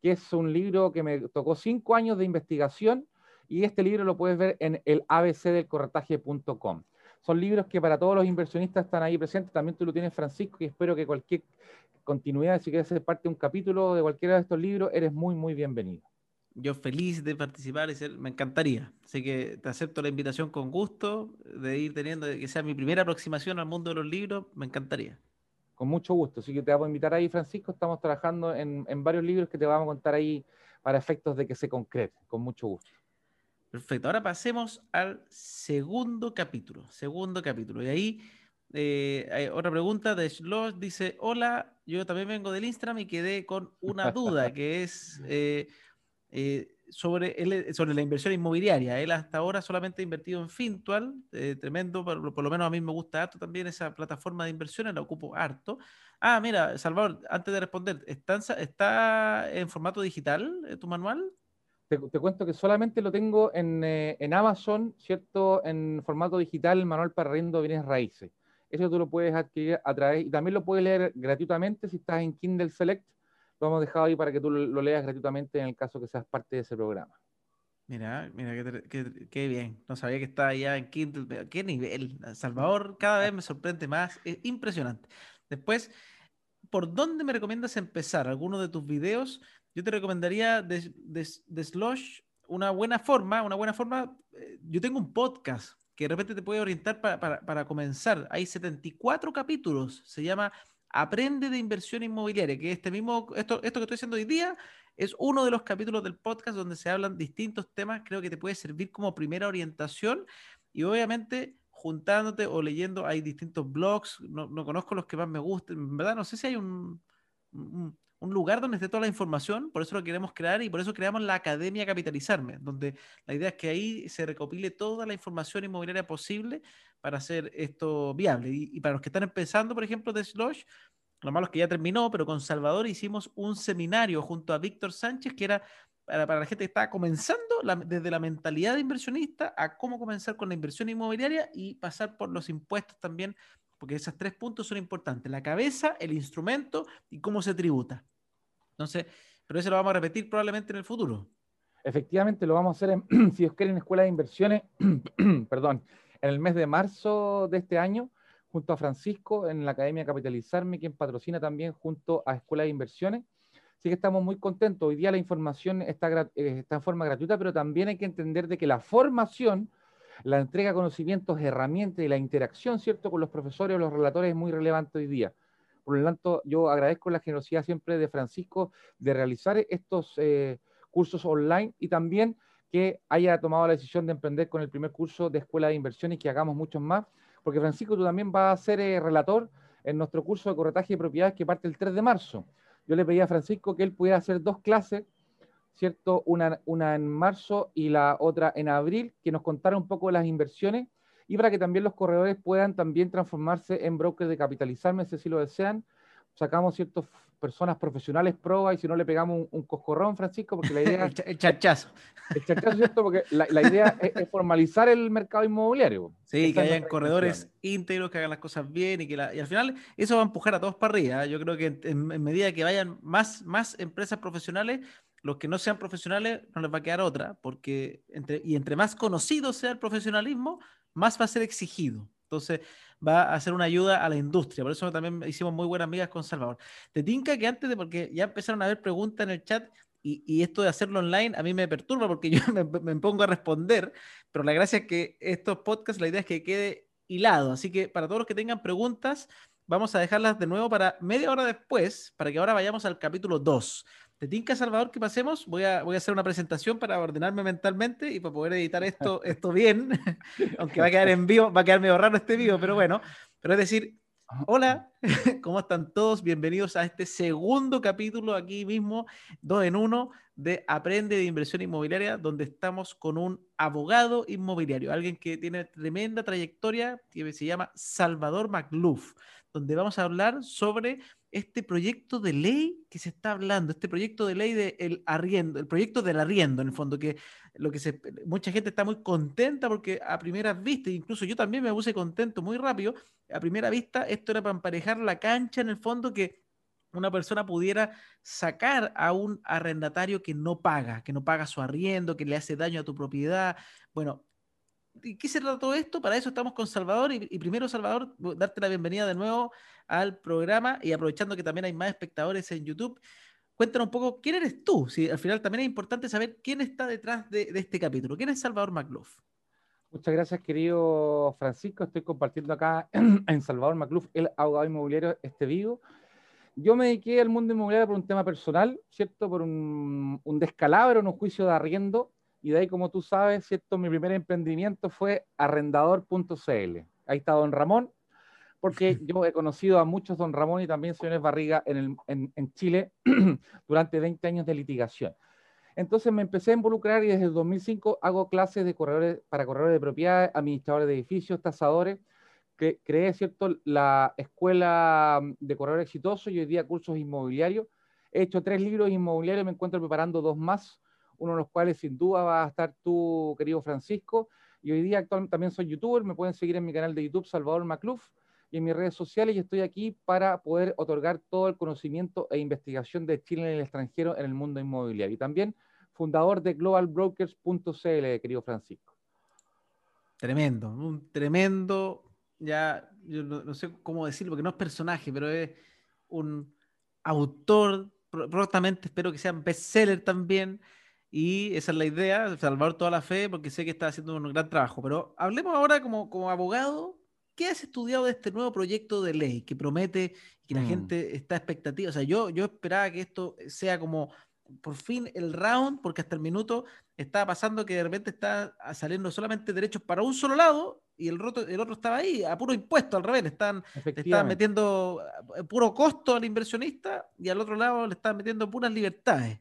que es un libro que me tocó cinco años de investigación y este libro lo puedes ver en el abcdelcorretaje.com. Son libros que para todos los inversionistas están ahí presentes. También tú lo tienes, Francisco, y espero que cualquier continuidad, si quieres ser parte de un capítulo de cualquiera de estos libros, eres muy, muy bienvenido. Yo feliz de participar y ser, me encantaría. Así que te acepto la invitación con gusto de ir teniendo, que sea mi primera aproximación al mundo de los libros, me encantaría. Con mucho gusto. Así que te vamos a invitar ahí, Francisco. Estamos trabajando en, en varios libros que te vamos a contar ahí para efectos de que se concrete. Con mucho gusto. Perfecto. Ahora pasemos al segundo capítulo. Segundo capítulo. Y ahí eh, hay otra pregunta de Schloss. Dice, hola, yo también vengo del Instagram y quedé con una duda que es eh, eh, sobre, sobre la inversión inmobiliaria. Él hasta ahora solamente ha invertido en Fintual, tremendo, por, lo menos a mí me gusta harto también esa plataforma de inversiones, la ocupo harto. Ah, mira, Salvador, antes de responder, ¿está, está en formato digital tu manual? Te, cuento que solamente lo tengo en, en, Amazon, ¿cierto? En formato digital, el manual para riendo bienes raíces. Eso tú lo puedes adquirir a través, y también lo puedes leer gratuitamente si estás en Kindle Select. Lo hemos dejado ahí para que tú lo, leas gratuitamente en el caso que seas parte de ese programa. Mira, mira, qué, bien. No sabía que estaba ya en Kindle. Qué nivel. Salvador cada vez me sorprende más. Es impresionante. Después, ¿por dónde me recomiendas empezar? ¿Alguno de tus videos? Yo te recomendaría de, de, Slosh una buena forma, una buena forma. Eh, yo tengo un podcast que de repente te puede orientar para, comenzar. Hay 74 capítulos, se llama Aprende de inversión inmobiliaria, que este mismo, esto, esto que estoy haciendo hoy día es uno de los capítulos del podcast donde se hablan distintos temas, creo que te puede servir como primera orientación y obviamente juntándote o leyendo, hay distintos blogs, no, conozco los que más me gusten, en verdad no sé si hay un un lugar donde esté toda la información, por eso lo queremos crear y por eso creamos la Academia Capitalizarme, donde la idea es que ahí se recopile toda la información inmobiliaria posible para hacer esto viable. Y, para los que están empezando, por ejemplo, de Slosh, lo malo es que ya terminó, pero con Salvador hicimos un seminario junto a Víctor Sánchez, que era para, para la gente que está comenzando desde la mentalidad de inversionista a cómo comenzar con la inversión inmobiliaria y pasar por los impuestos también porque esos tres puntos son importantes, la cabeza, el instrumento y cómo se tributa. Entonces, pero eso lo vamos a repetir probablemente en el futuro. Efectivamente, lo vamos a hacer, en, si os quieren, Escuela de Inversiones, perdón, en el mes de marzo de este año, junto a Francisco en la Academia Capitalizarme, quien patrocina también junto a Escuela de Inversiones. Así que estamos muy contentos. Hoy día la información está, eh, está en forma gratuita, pero también hay que entender de que la formación, la entrega de conocimientos, herramientas y la interacción, ¿cierto?, con los profesores o los relatores es muy relevante hoy día. Por lo tanto, yo agradezco la generosidad siempre de Francisco de realizar estos eh, cursos online y también que haya tomado la decisión de emprender con el primer curso de Escuela de Inversión y que hagamos muchos más, porque Francisco, tú también vas a ser eh, relator en nuestro curso de corretaje de propiedades que parte el 3 de marzo. Yo le pedí a Francisco que él pudiera hacer dos clases ¿cierto? Una, una en marzo y la otra en abril, que nos contara un poco de las inversiones y para que también los corredores puedan también transformarse en brokers de capitalizarme, si lo desean. Sacamos ciertas personas profesionales prueba y si no le pegamos un, coscorrón, Francisco, porque la idea... el, chachazo. El chachazo, ¿cierto? Porque la, la idea es, formalizar el mercado inmobiliario. Sí, que hayan corredores íntegros, que hagan las cosas bien y que la, y al final eso va a empujar a todos para arriba. ¿eh? Yo creo que en, en medida que vayan más, más empresas profesionales, los que no sean profesionales no les va a quedar otra, porque entre, y entre más conocido sea el profesionalismo, más va a ser exigido. Entonces va a ser una ayuda a la industria. Por eso también hicimos muy buenas amigas con Salvador. Te tinca que antes de, porque ya empezaron a haber preguntas en el chat y, esto de hacerlo online a mí me perturba porque yo me, me, pongo a responder, pero la gracia es que estos podcasts, la idea es que quede hilado. Así que para todos los que tengan preguntas, vamos a dejarlas de nuevo para media hora después, para que ahora vayamos al capítulo 2. ¿Te tinca, Salvador, que pasemos? Voy a, voy a hacer una presentación para ordenarme mentalmente y para poder editar esto, esto bien, aunque va a quedar en vivo, va a quedar medio raro este vivo, pero bueno. Pero es decir, hola, ¿cómo están todos? Bienvenidos a este segundo capítulo aquí mismo, dos en uno, de Aprende de Inversión Inmobiliaria, donde estamos con un abogado inmobiliario, alguien que tiene tremenda trayectoria, que se llama Salvador McLuff, donde vamos a hablar sobre este proyecto de ley que se está hablando, este proyecto de ley del arriendo, el proyecto del arriendo, en el fondo, que lo que se, mucha gente está muy contenta porque a primera vista, incluso yo también me puse contento muy rápido, a primera vista esto era para emparejar la cancha en el fondo que una persona pudiera sacar a un arrendatario que no paga, que no paga su arriendo, que le hace daño a tu propiedad. Bueno, ¿Y qué se trata todo esto? Para eso estamos con Salvador. Y, primero, Salvador, darte la bienvenida de nuevo al programa y aprovechando que también hay más espectadores en YouTube, cuéntanos un poco quién eres tú. Si al final también es importante saber quién está detrás de, este capítulo. ¿Quién es Salvador McLuff? Muchas gracias, querido Francisco. Estoy compartiendo acá en Salvador McLuff, el abogado inmobiliario este vivo. Yo me dediqué al mundo inmobiliario por un tema personal, ¿cierto? Por un, un descalabro en un juicio de arriendo y de ahí, como tú sabes, ¿cierto? Mi primer emprendimiento fue arrendador.cl. Ahí está don Ramón, porque yo he conocido a muchos don Ramón y también señores Barriga en, en, Chile durante 20 años de litigación. Entonces me empecé a involucrar y desde el 2005 hago clases de corredores, para corredores de propiedades, administradores de edificios, tasadores. Creé, ¿cierto?, la escuela de corredores exitosos y hoy día cursos inmobiliarios. He hecho tres libros inmobiliarios, me encuentro preparando dos más uno de los cuales sin duda va a estar tú, querido Francisco. Y hoy día actualmente también soy youtuber, me pueden seguir en mi canal de YouTube, Salvador Macluf, y en mis redes sociales y estoy aquí para poder otorgar todo el conocimiento e investigación de Chile en el extranjero en el mundo inmobiliario. Y también fundador de globalbrokers.cl, querido Francisco. Tremendo, un tremendo, ya no, sé cómo decirlo, porque no es personaje, pero es un autor, prontamente espero que sea bestseller también, y esa es la idea, salvar toda la fe, porque sé que está haciendo un gran trabajo. Pero hablemos ahora como, como abogado, ¿qué has estudiado de este nuevo proyecto de ley que promete que la mm. gente está expectativa? O sea, yo, yo esperaba que esto sea como por fin el round, porque hasta el minuto estaba pasando que de repente está saliendo solamente derechos para un solo lado y el, otro, el otro estaba ahí a puro impuesto, al revés, le están, están metiendo eh, puro costo al inversionista y al otro lado le están metiendo puras libertades.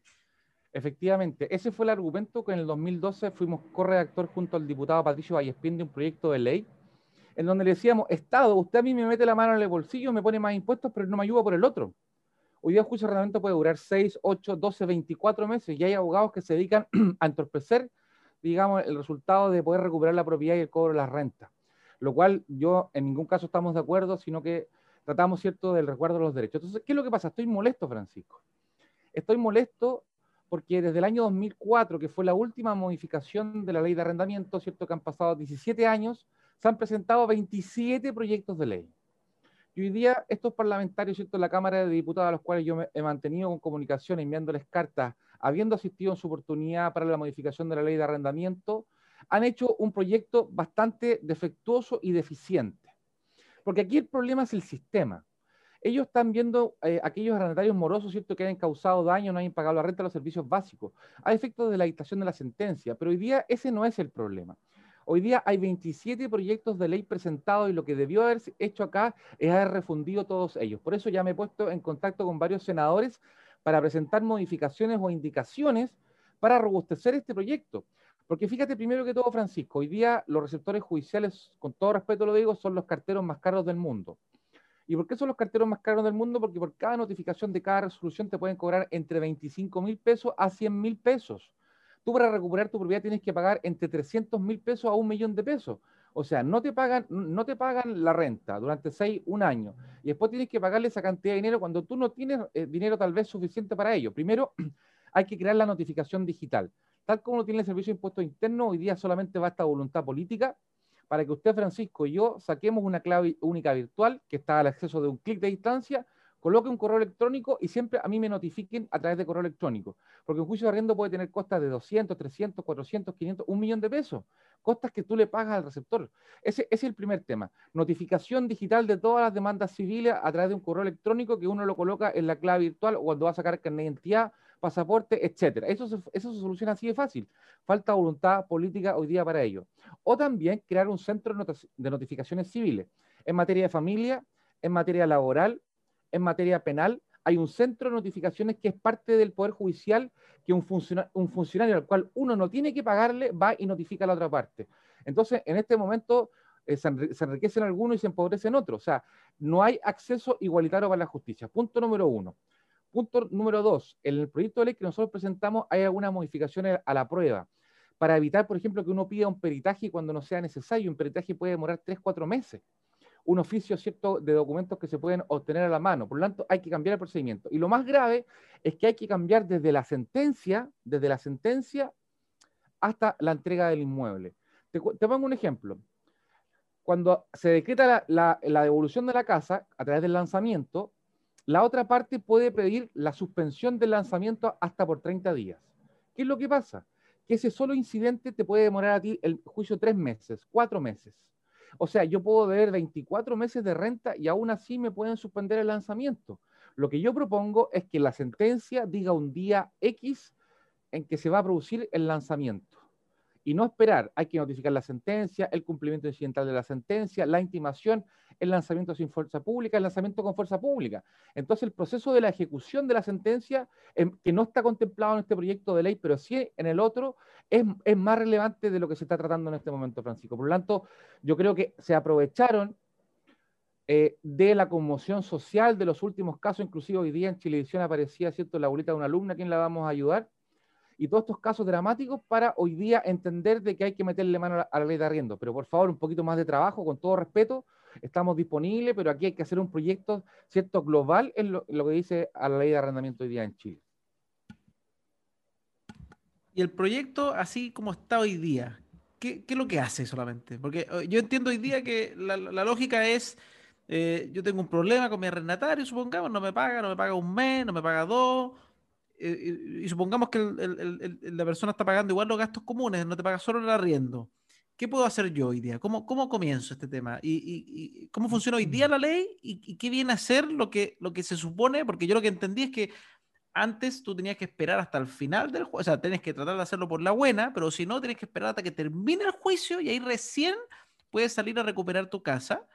Efectivamente, ese fue el argumento que en el 2012 fuimos corredactor junto al diputado Patricio Vallespín de un proyecto de ley, en donde le decíamos, Estado, usted a mí me mete la mano en el bolsillo, me pone más impuestos, pero no me ayuda por el otro. Hoy día el juicio de arrendamiento puede durar 6, 8, 12, 24 meses y hay abogados que se dedican a entorpecer, digamos, el resultado de poder recuperar la propiedad y el cobro de las rentas. Lo cual yo en ningún caso estamos de acuerdo, sino que tratamos, ¿cierto?, del recuerdo de los derechos. Entonces, ¿qué es lo que pasa? Estoy molesto, Francisco. Estoy molesto porque desde el año 2004, que fue la última modificación de la ley de arrendamiento, ¿cierto? Que han pasado 17 años, se han presentado 27 proyectos de ley. Y hoy día estos parlamentarios, ¿cierto? La Cámara de Diputados, a los cuales yo me he mantenido con comunicación, enviándoles cartas, habiendo asistido en su oportunidad para la modificación de la ley de arrendamiento, han hecho un proyecto bastante defectuoso y deficiente. Porque aquí el problema es el sistema. Ellos están viendo eh, aquellos arrendatarios morosos, ¿cierto?, que hayan causado daño, no hayan pagado la renta, los servicios básicos, a efectos de la dictación de la sentencia. Pero hoy día ese no es el problema. Hoy día hay 27 proyectos de ley presentados y lo que debió haber hecho acá es haber refundido todos ellos. Por eso ya me he puesto en contacto con varios senadores para presentar modificaciones o indicaciones para robustecer este proyecto. Porque fíjate primero que todo, Francisco, hoy día los receptores judiciales, con todo respeto lo digo, son los carteros más caros del mundo. ¿Y por qué son los carteros más caros del mundo? Porque por cada notificación de cada resolución te pueden cobrar entre 25 mil pesos a 100 mil pesos. Tú para recuperar tu propiedad tienes que pagar entre 300 mil pesos a un millón de pesos. O sea, no te pagan, no te pagan la renta durante seis, un año. Y después tienes que pagarle esa cantidad de dinero cuando tú no tienes eh, dinero tal vez suficiente para ello. Primero, hay que crear la notificación digital. Tal como lo tiene el Servicio de Impuestos Internos, hoy día solamente basta voluntad política para que usted, Francisco, y yo saquemos una clave única virtual que está al acceso de un clic de distancia coloque un correo electrónico y siempre a mí me notifiquen a través de correo electrónico. Porque un juicio de arriendo puede tener costas de 200, 300, 400, 500, un millón de pesos. Costas que tú le pagas al receptor. Ese, es el primer tema. Notificación digital de todas las demandas civiles a través de un correo electrónico que uno lo coloca en la clave virtual o cuando va a sacar carnet de identidad, pasaporte, etcétera. Eso se, eso se soluciona así de fácil. Falta voluntad política hoy día para ello. O también crear un centro de notificaciones civiles en materia de familia, en materia laboral, en materia penal, hay un centro de notificaciones que es parte del Poder Judicial, que un, un funcionario al cual uno no tiene que pagarle va y notifica a la otra parte. Entonces, en este momento eh, se, enriquecen algunos y se empobrecen otros. O sea, no hay acceso igualitario para la justicia. Punto número uno. Punto número dos. En el proyecto de ley que nosotros presentamos hay algunas modificaciones a la prueba para evitar, por ejemplo, que uno pida un peritaje cuando no sea necesario. Un peritaje puede demorar tres, cuatro meses un oficio cierto de documentos que se pueden obtener a la mano. Por lo tanto, hay que cambiar el procedimiento. Y lo más grave es que hay que cambiar desde la sentencia, desde la sentencia hasta la entrega del inmueble. Te, pongo un ejemplo. Cuando se decreta la, la devolución de la casa a través del lanzamiento, la otra parte puede pedir la suspensión del lanzamiento hasta por 30 días. ¿Qué es lo que pasa? Que ese solo incidente te puede demorar a ti el juicio tres meses, cuatro meses. O sea, yo puedo deber 24 meses de renta y aún así me pueden suspender el lanzamiento. Lo que yo propongo es que la sentencia diga un día X en que se va a producir el lanzamiento y no esperar. Hay que notificar la sentencia, el cumplimiento incidental de la sentencia, la intimación, el lanzamiento sin fuerza pública, el lanzamiento con fuerza pública. Entonces, el proceso de la ejecución de la sentencia, em, que no está contemplado en este proyecto de ley, pero sí en el otro, es, más relevante de lo que se está tratando en este momento, Francisco. Por lo tanto, yo creo que se aprovecharon eh, de la conmoción social de los últimos casos, inclusive hoy día en Chilevisión aparecía, ¿cierto?, la abuelita de una alumna, a quien la vamos a ayudar, y todos estos casos dramáticos para hoy día entender de que hay que meterle mano a la, ley de arriendo. Pero por favor, un poquito más de trabajo, con todo respeto, estamos disponibles, pero aquí hay que hacer un proyecto, ¿cierto?, global en lo, que dice a la ley de arrendamiento hoy día en Chile. Y el proyecto, así como está hoy día, ¿qué, es lo que hace solamente? Porque eh, yo entiendo hoy día que la, lógica es, eh, yo tengo un problema con mi arrendatario, supongamos, no me paga, no me paga un mes, no me paga dos, eh, y supongamos que la persona está pagando igual los gastos comunes, no te paga solo el arriendo. ¿Qué puedo hacer yo hoy día? ¿Cómo, cómo comienzo este tema? ¿Y, cómo funciona hoy día la ley? ¿Y, qué viene a ser lo que, lo que se supone? Porque yo lo que entendí es que antes tú tenías que esperar hasta el final del juicio, o sea, tenés que tratar de hacerlo por la buena, pero si no, tienes que esperar hasta que termine el juicio y ahí recién puedes salir a recuperar tu casa.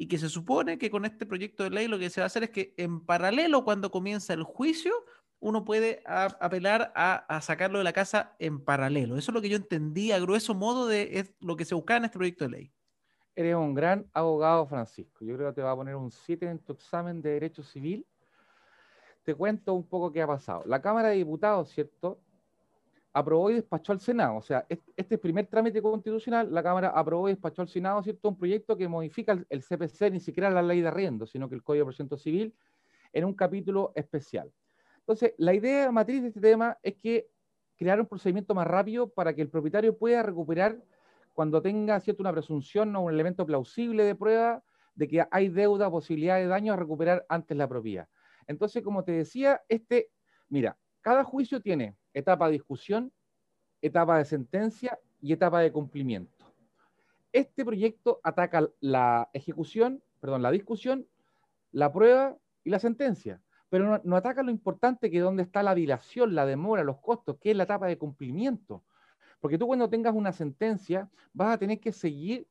Y que se supone que con este proyecto de ley lo que se va a hacer es que en paralelo, cuando comienza el juicio, uno puede apelar a, sacarlo de la casa en paralelo. Eso es lo que yo entendí a grueso modo de lo que se buscaba en este proyecto de ley. Eres un gran abogado, Francisco. Yo creo que te va a poner un 7 en tu examen de Derecho Civil. Te cuento un poco qué ha pasado. La Cámara de Diputados, ¿cierto? Aprobó y despachó al Senado. O sea, este primer trámite constitucional, la Cámara aprobó y despachó al Senado, ¿cierto? Un proyecto que modifica el, CPC, ni siquiera la ley de arriendo, sino que el Código de Procedimiento Civil, en un capítulo especial. Entonces, la idea matriz de este tema es que crear un procedimiento más rápido para que el propietario pueda recuperar cuando tenga cierto, una presunción o un elemento plausible de prueba de que hay deuda, posibilidad de daño a recuperar antes la propiedad. Entonces, como te decía, este, mira, cada juicio tiene etapa de discusión, etapa de sentencia y etapa de cumplimiento. Este proyecto ataca la ejecución, perdón, la discusión, la prueba y la sentencia. Pero no, ataca lo importante que es dónde está la dilación, la demora, los costos, que es la etapa de cumplimiento. Porque tú cuando tengas una sentencia vas a tener que seguir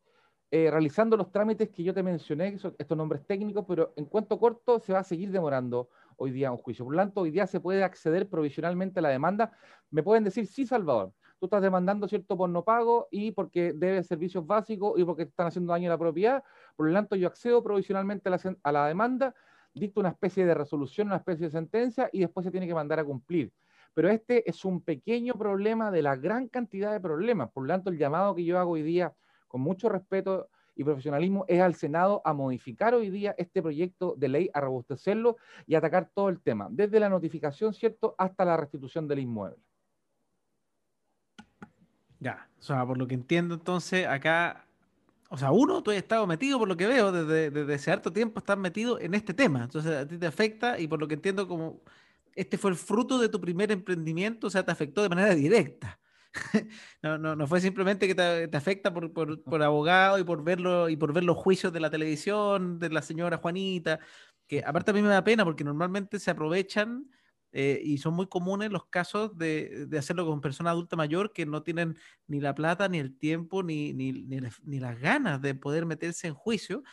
eh, realizando los trámites que yo te mencioné, estos nombres técnicos, pero en cuanto corto se va a seguir demorando hoy día un juicio. Por lo tanto, hoy día se puede acceder provisionalmente a la demanda. Me pueden decir, sí, Salvador, tú estás demandando, ¿cierto?, por no pago y porque debes servicios básicos y porque están haciendo daño a la propiedad. Por lo tanto, yo accedo provisionalmente a la demanda, dicto una especie de resolución, una especie de sentencia y después se tiene que mandar a cumplir. Pero este es un pequeño problema de la gran cantidad de problemas. Por lo tanto, el llamado que yo hago hoy día con mucho respeto y profesionalismo es al Senado a modificar hoy día este proyecto de ley, a robustecerlo y atacar todo el tema, desde la notificación, ¿cierto?, hasta la restitución del inmueble. Ya, o sea, por lo que entiendo entonces, acá, o sea, uno, tú has estado metido, por lo que veo, desde, desde hace harto tiempo estás metido en este tema, entonces a ti te afecta y por lo que entiendo como este fue el fruto de tu primer emprendimiento, o sea, te afectó de manera directa. no, no, no fue simplemente que te, afecta por, por, abogado y por verlo y por ver los juicios de la televisión de la señora Juanita, que aparte a mí me da pena porque normalmente se aprovechan eh, y son muy comunes los casos de, de, hacerlo con persona adulta mayor que no tienen ni la plata, ni el tiempo, ni, ni, ni, las ganas de poder meterse en juicio.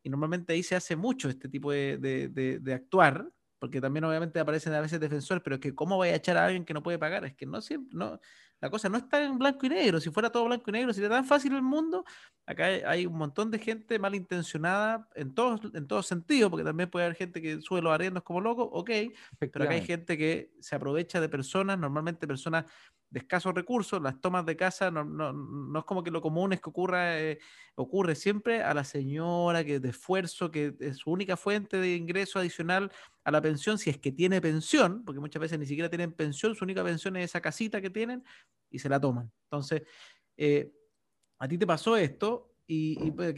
Y normalmente ahí se hace mucho este tipo de, de, de actuar, porque también obviamente aparecen a veces defensores, pero es que cómo voy a echar a alguien que no puede pagar, es que no siempre, no, la cosa no está en blanco y negro. Si fuera todo blanco y negro, sería tan fácil el mundo. Acá hay, un montón de gente malintencionada en todos, en todos sentidos, porque también puede haber gente que sube los arriendos como loco, ok, pero acá hay gente que se aprovecha de personas, normalmente personas de escasos recursos, las tomas de casa no, no, no es como que lo común es que ocurra, eh, ocurre siempre a la señora que de esfuerzo, que es su única fuente de ingreso adicional a la pensión, si es que tiene pensión, porque muchas veces ni siquiera tienen pensión, su única pensión es esa casita que tienen y se la toman. Entonces, eh, a ti te pasó esto y, y pues,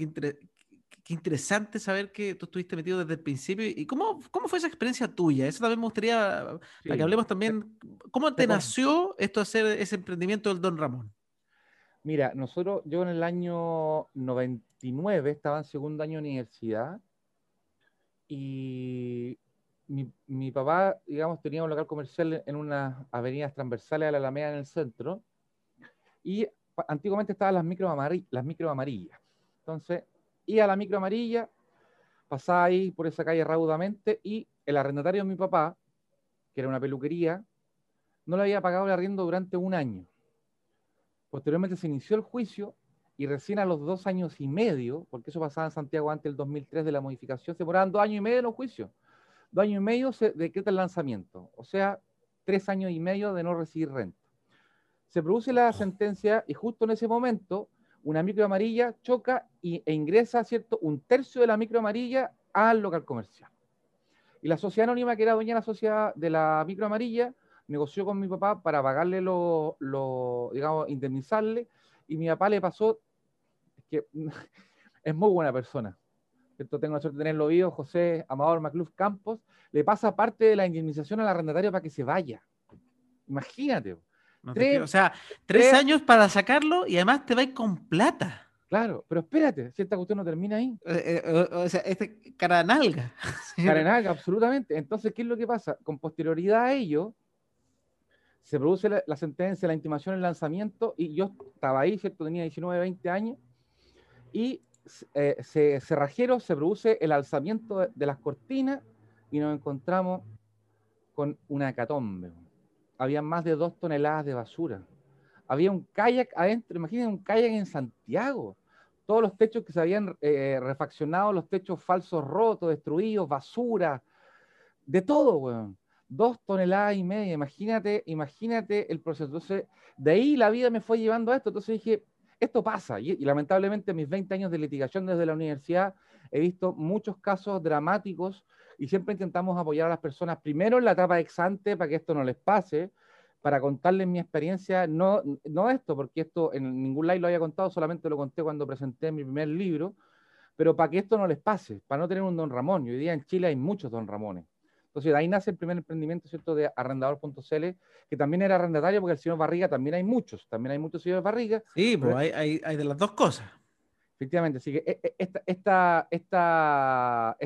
qué interesante saber que tú estuviste metido desde el principio. ¿Y cómo, cómo fue esa experiencia tuya? Eso también me gustaría, para que hablemos también, ¿cómo te nació esto de hacer ese emprendimiento del Don Ramón? Mira, nosotros, yo en el año 99 estaba en segundo año de universidad y mi, mi, papá, digamos, tenía un local comercial en unas avenidas transversales a la Alameda en el centro y antiguamente estaban las micro, las micro amarillas. Entonces, Iba a la micro amarilla, pasaba ahí por esa calle raudamente y el arrendatario de mi papá, que era una peluquería, no le había pagado el arriendo durante un año. Posteriormente se inició el juicio y recién a los dos años y medio, porque eso pasaba en Santiago antes del 2003 de la modificación, se demoraban dos años y medio en los juicios. Dos años y medio se decreta el lanzamiento, o sea, tres años y medio de no recibir renta. Se produce la sentencia y justo en ese momento una micro amarilla choca y, e ingresa, ¿cierto?, un tercio de la micro amarilla al local comercial. Y la sociedad anónima, que era dueña de la sociedad de la micro amarilla, negoció con mi papá para pagarle lo, digamos, indemnizarle, y mi papá le pasó, es que es muy buena persona, esto tengo la suerte de tenerlo oído, José Amador Macluf Campos, le pasa parte de la indemnización al arrendatario para que se vaya. Imagínate o sea, tres, años para sacarlo y además te vais con plata. Claro, pero espérate, si esta cuestión no termina ahí. Eh, eh, o, sea, este cara nalga. Cara nalga, absolutamente. Entonces, ¿qué es lo que pasa? Con posterioridad a ello, se produce la, sentencia, la intimación, el lanzamiento, y yo estaba ahí, ¿cierto? Tenía 19, 20 años, y eh, se, cerrajero se produce el alzamiento de, de las cortinas y nos encontramos con una hecatombe había más de dos toneladas de basura. Había un kayak adentro, imagínense un kayak en Santiago. Todos los techos que se habían eh, refaccionado, los techos falsos rotos, destruidos, basura, de todo, weón. Dos toneladas y media, imagínate, imagínate el proceso. Entonces, de ahí la vida me fue llevando a esto. Entonces dije, esto pasa. Y, y lamentablemente en mis 20 años de litigación desde la universidad he visto muchos casos dramáticos y siempre intentamos apoyar a las personas primero en la etapa ex ante para que esto no les pase, para contarles mi experiencia, no, no esto, porque esto en ningún live lo había contado, solamente lo conté cuando presenté mi primer libro, pero para que esto no les pase, para no tener un don Ramón. Y hoy día en Chile hay muchos don Ramones. Entonces, de ahí nace el primer emprendimiento, ¿cierto?, de arrendador.cl, que también era arrendatario, porque el señor Barriga también hay muchos, también hay muchos señores Barriga. Sí, pues hay, hay, hay de las dos cosas. Efectivamente, así que e, e, esta, esta, esta,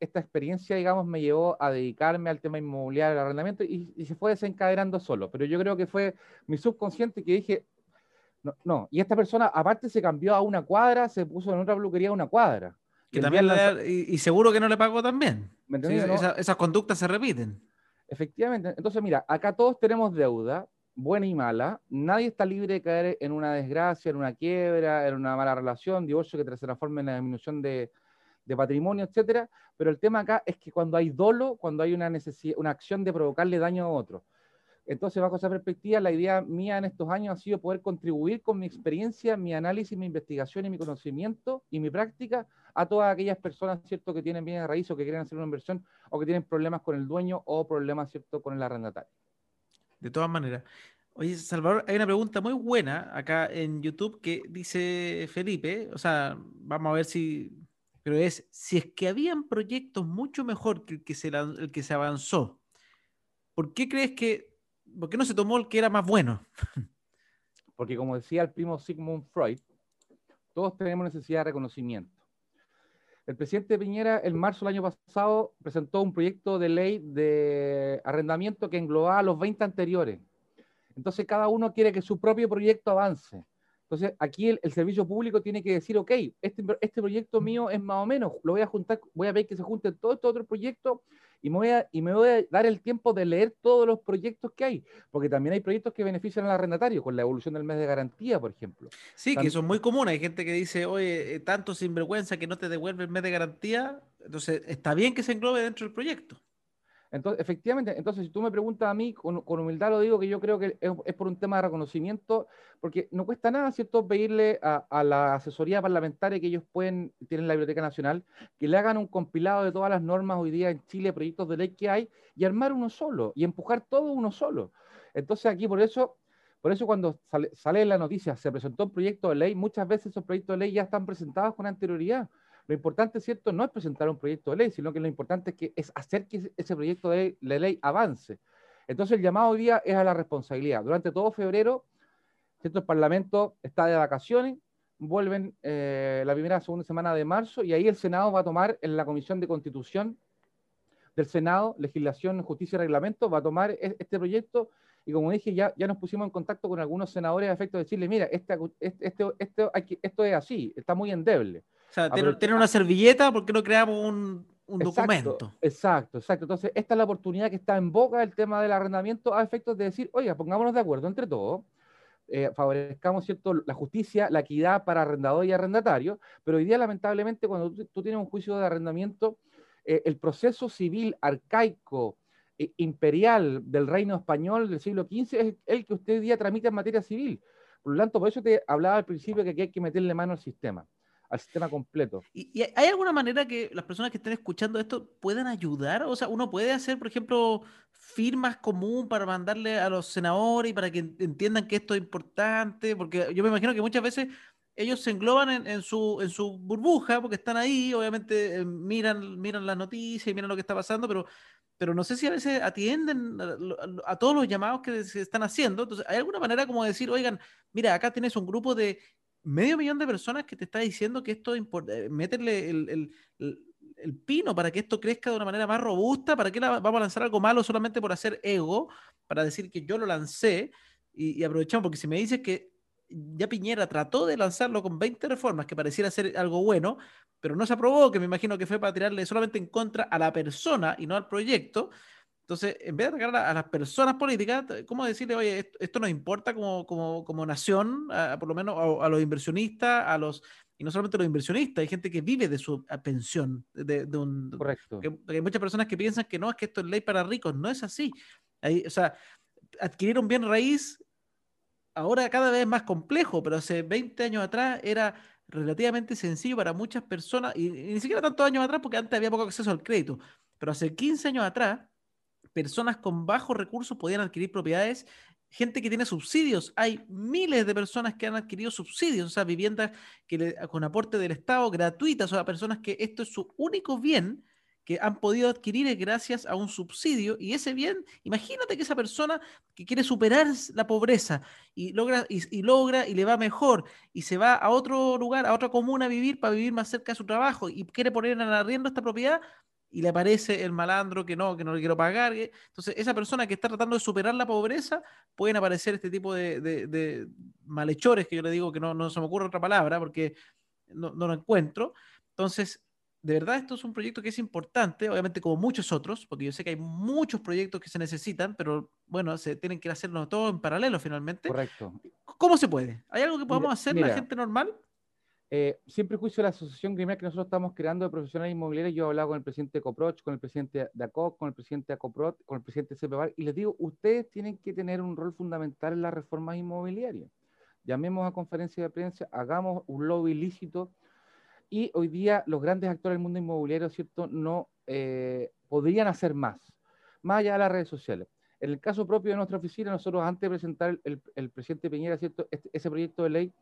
esta, experiencia, digamos, me llevó a dedicarme al tema inmobiliario, al arrendamiento, y, se fue desencadenando solo. Pero yo creo que fue mi subconsciente que dije, no, no, y esta persona aparte se cambió a una cuadra, se puso en otra peluquería a una cuadra. Que también y, seguro que no le pagó también. esas conductas se repiten. Efectivamente. Entonces, mira, acá todos tenemos deuda, buena y mala. Nadie está libre de caer en una desgracia, en una quiebra, en una mala relación, divorcio que se transforme en la disminución de, patrimonio, etcétera. Pero el tema acá es que cuando hay dolo, cuando hay una necesidad, una acción de provocarle daño a otro. Entonces, bajo esa perspectiva, la idea mía en estos años ha sido poder contribuir con mi experiencia, mi análisis, mi investigación y mi conocimiento y mi práctica a todas aquellas personas, ¿cierto?, que tienen bienes raíz o que quieren hacer una inversión o que tienen problemas con el dueño o problemas, ¿cierto?, con el arrendatario. De todas maneras. Oye, Salvador, hay una pregunta muy buena acá en YouTube que dice Felipe, o sea, vamos a ver si, pero es, si es que habían proyectos mucho mejor que el que se, el que se avanzó, ¿por qué crees que, por qué no se tomó el que era más bueno? Porque como decía el primo Sigmund Freud, todos tenemos necesidad de reconocimiento. El presidente Piñera, en marzo del año pasado, presentó un proyecto de ley de arrendamiento que englobaba los 20 anteriores. Entonces, cada uno quiere que su propio proyecto avance. Entonces, aquí el, servicio público tiene que decir, ok, este, este, proyecto mío es más o menos, lo voy a juntar, voy a ver que se junten todos estos otros proyectos y me, voy a, y me voy a dar el tiempo de leer todos los proyectos que hay, porque también hay proyectos que benefician al arrendatario, con la evolución del mes de garantía, por ejemplo. Sí, que son muy comunes. Hay gente que dice, oye, eh, tanto sinvergüenza que no te devuelve el mes de garantía, entonces está bien que se englobe dentro del proyecto. Entonces, efectivamente, entonces si tú me preguntas a mí, con, humildad lo digo, que yo creo que es, por un tema de reconocimiento, porque no cuesta nada, ¿cierto?, pedirle a, la asesoría parlamentaria que ellos pueden, tienen la Biblioteca Nacional, que le hagan un compilado de todas las normas hoy día en Chile, proyectos de ley que hay, y armar uno solo, y empujar todo uno solo. Entonces aquí por eso, por eso cuando sale, sale la noticia, se presentó un proyecto de ley, muchas veces esos proyectos de ley ya están presentados con anterioridad. Lo importante, ¿cierto?, no es presentar un proyecto de ley, sino que lo importante es, que, es hacer que ese proyecto de ley, avance. Entonces, el llamado hoy día es a la responsabilidad. Durante todo febrero, ¿cierto? el Parlamento está de vacaciones, vuelven eh, la primera segunda semana de marzo y ahí el Senado va a tomar en la Comisión de Constitución del Senado, Legislación, Justicia y Reglamento, va a tomar e, este proyecto y como dije, ya, ya nos pusimos en contacto con algunos senadores a efecto de decirle, mira, este, este, este, esto es así, está muy endeble. O sea, tener, una servilleta, ¿por qué no creamos un, documento? Exacto, exacto. Entonces, esta es la oportunidad que está en boca el tema del arrendamiento a efectos de decir, oiga, pongámonos de acuerdo entre todos, eh, favorezcamos ¿cierto? la justicia, la equidad para arrendador y arrendatario, pero hoy día, lamentablemente, cuando tú, tienes un juicio de arrendamiento, eh, el proceso civil arcaico, eh, imperial del reino español del siglo XV es el que usted hoy día tramita en materia civil. Por lo tanto, por eso te hablaba al principio que aquí hay que meterle mano al sistema al sistema completo. ¿Y, hay alguna manera que las personas que estén escuchando esto puedan ayudar? O sea, uno puede hacer, por ejemplo, firmas común para mandarle a los senadores y para que entiendan que esto es importante, porque yo me imagino que muchas veces ellos se engloban en, su, en su burbuja, porque están ahí, obviamente eh, miran, miran las noticias y miran lo que está pasando, pero, pero no sé si a veces atienden a, a, todos los llamados que se están haciendo. Entonces, ¿hay alguna manera como decir, oigan, mira, acá tienes un grupo de medio millón de personas que te está diciendo que esto es importante, eh, meterle el, pino para que esto crezca de una manera más robusta, ¿para qué vamos a lanzar algo malo solamente por hacer ego, para decir que yo lo lancé? Y, aprovechamos, porque si me dices que ya Piñera trató de lanzarlo con 20 reformas que pareciera ser algo bueno, pero no se aprobó, que me imagino que fue para tirarle solamente en contra a la persona y no al proyecto, entonces, en vez de atacar a, las personas políticas, ¿cómo decirle, oye, esto, nos importa como, como, como nación, por lo menos a, los inversionistas, a los, y no solamente a los inversionistas, hay gente que vive de su pensión. De, un, Correcto. hay muchas personas que piensan que no, es que esto es ley para ricos, no es así. Hay, o sea, adquirir un bien raíz ahora cada vez es más complejo, pero hace 20 años atrás era relativamente sencillo para muchas personas, y, y ni siquiera tantos años atrás, porque antes había poco acceso al crédito, pero hace 15 años atrás personas con bajos recursos podían adquirir propiedades, gente que tiene subsidios. Hay miles de personas que han adquirido subsidios, o sea, viviendas con aporte del Estado gratuitas, o sea, personas que esto es su único bien que han podido adquirir gracias a un subsidio y ese bien, imagínate que esa persona que quiere superar la pobreza y logra y, logra y le va mejor y se va a otro lugar, a otra comuna a vivir para vivir más cerca de su trabajo y quiere poner en arriendo esta propiedad y le aparece el malandro que no, que no le quiero pagar. Entonces, esa persona que está tratando de superar la pobreza, pueden aparecer este tipo de, malhechores, que yo le digo que no, no se me ocurre otra palabra porque no, no lo encuentro. Entonces, de verdad esto es un proyecto que es importante, obviamente como muchos otros, porque yo sé que hay muchos proyectos que se necesitan, pero bueno, se tienen que hacerlo todo en paralelo finalmente. Correcto. ¿Cómo se puede? ¿Hay algo que podamos hacer la gente normal? Eh, siempre juicio la asociación criminal que nosotros estamos creando de profesionales inmobiliarios, yo he hablado con el presidente de Coproch, con el presidente de ACOC, con el presidente de ACOPROT, con el presidente de y les digo, ustedes tienen que tener un rol fundamental en las reformas inmobiliarias. Llamemos a conferencia de prensa, hagamos un lobby ilícito, y hoy día los grandes actores del mundo inmobiliario, ¿cierto?, no eh, podrían hacer más, más allá de las redes sociales. En el caso propio de nuestra oficina, nosotros antes de presentar el, presidente Peñera, ¿cierto?, este, ese proyecto de ley,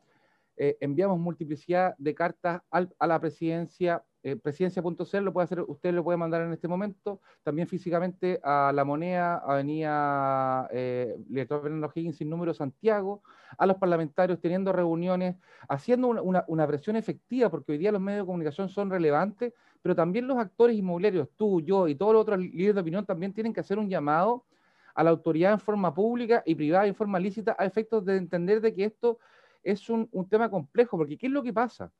eh, enviamos multiplicidad de cartas a la presidencia, eh, presidencia.cl, lo puede hacer, usted lo puede mandar en este momento, también físicamente a La Moneda, Avenida eh, Fernando Higgins, sin número Santiago, a los parlamentarios teniendo reuniones, haciendo una, presión efectiva, porque hoy día los medios de comunicación son relevantes, pero también los actores inmobiliarios, tú, yo y todos los otros líderes de opinión también tienen que hacer un llamado a la autoridad en forma pública y privada en forma lícita a efectos de entender de que esto es un, tema complejo, porque ¿qué es lo que pasa?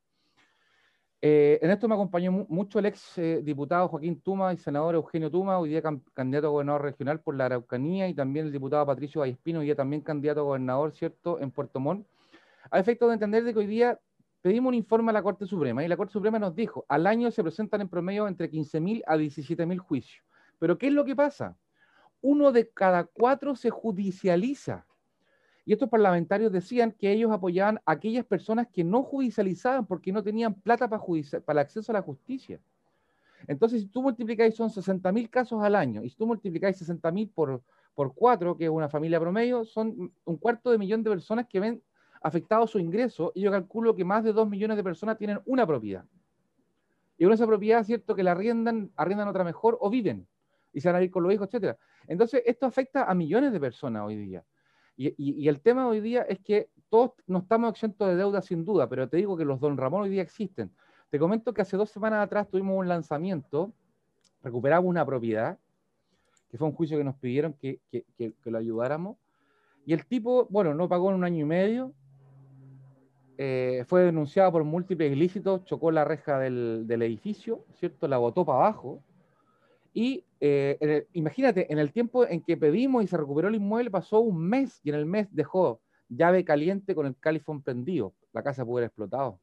Eh, en esto me acompañó mucho el ex eh, diputado Joaquín Tuma y senador Eugenio Tuma, hoy día candidato a gobernador regional por la Araucanía, y también el diputado Patricio Vallespino, hoy día también candidato a gobernador, ¿cierto?, en Puerto Montt, a efecto de entender de que hoy día pedimos un informe a la Corte Suprema, y la Corte Suprema nos dijo, al año se presentan en promedio entre 15.000 a 17.000 juicios. Pero ¿qué es lo que pasa? Uno de cada cuatro se judicializa. Y estos parlamentarios decían que ellos apoyaban a aquellas personas que no judicializaban porque no tenían plata para, para el acceso a la justicia. Entonces, si tú multiplicáis, son 60.000 casos al año, y si tú multiplicáis 60.000 por, por 4, que es una familia promedio, son un cuarto de millón de personas que ven afectado su ingreso, y yo calculo que más de 2 millones de personas tienen una propiedad. Y con esa propiedad, cierto, que la arriendan, arriendan otra mejor o viven, y se van a ir con los hijos, etc. Entonces, esto afecta a millones de personas hoy día. Y, el tema hoy día es que todos no estamos exentos de deuda sin duda, pero te digo que los Don Ramón hoy día existen. Te comento que hace dos semanas atrás tuvimos un lanzamiento, recuperamos una propiedad, que fue un juicio que nos pidieron que, lo ayudáramos, y el tipo, bueno, no pagó en un año y medio, eh, fue denunciado por múltiples ilícitos, chocó la reja del, del edificio, ¿cierto? La botó para abajo, y eh, imagínate, en el tiempo en que pedimos y se recuperó el inmueble, pasó un mes y en el mes dejó llave caliente con el califón prendido. La casa pudo haber explotado.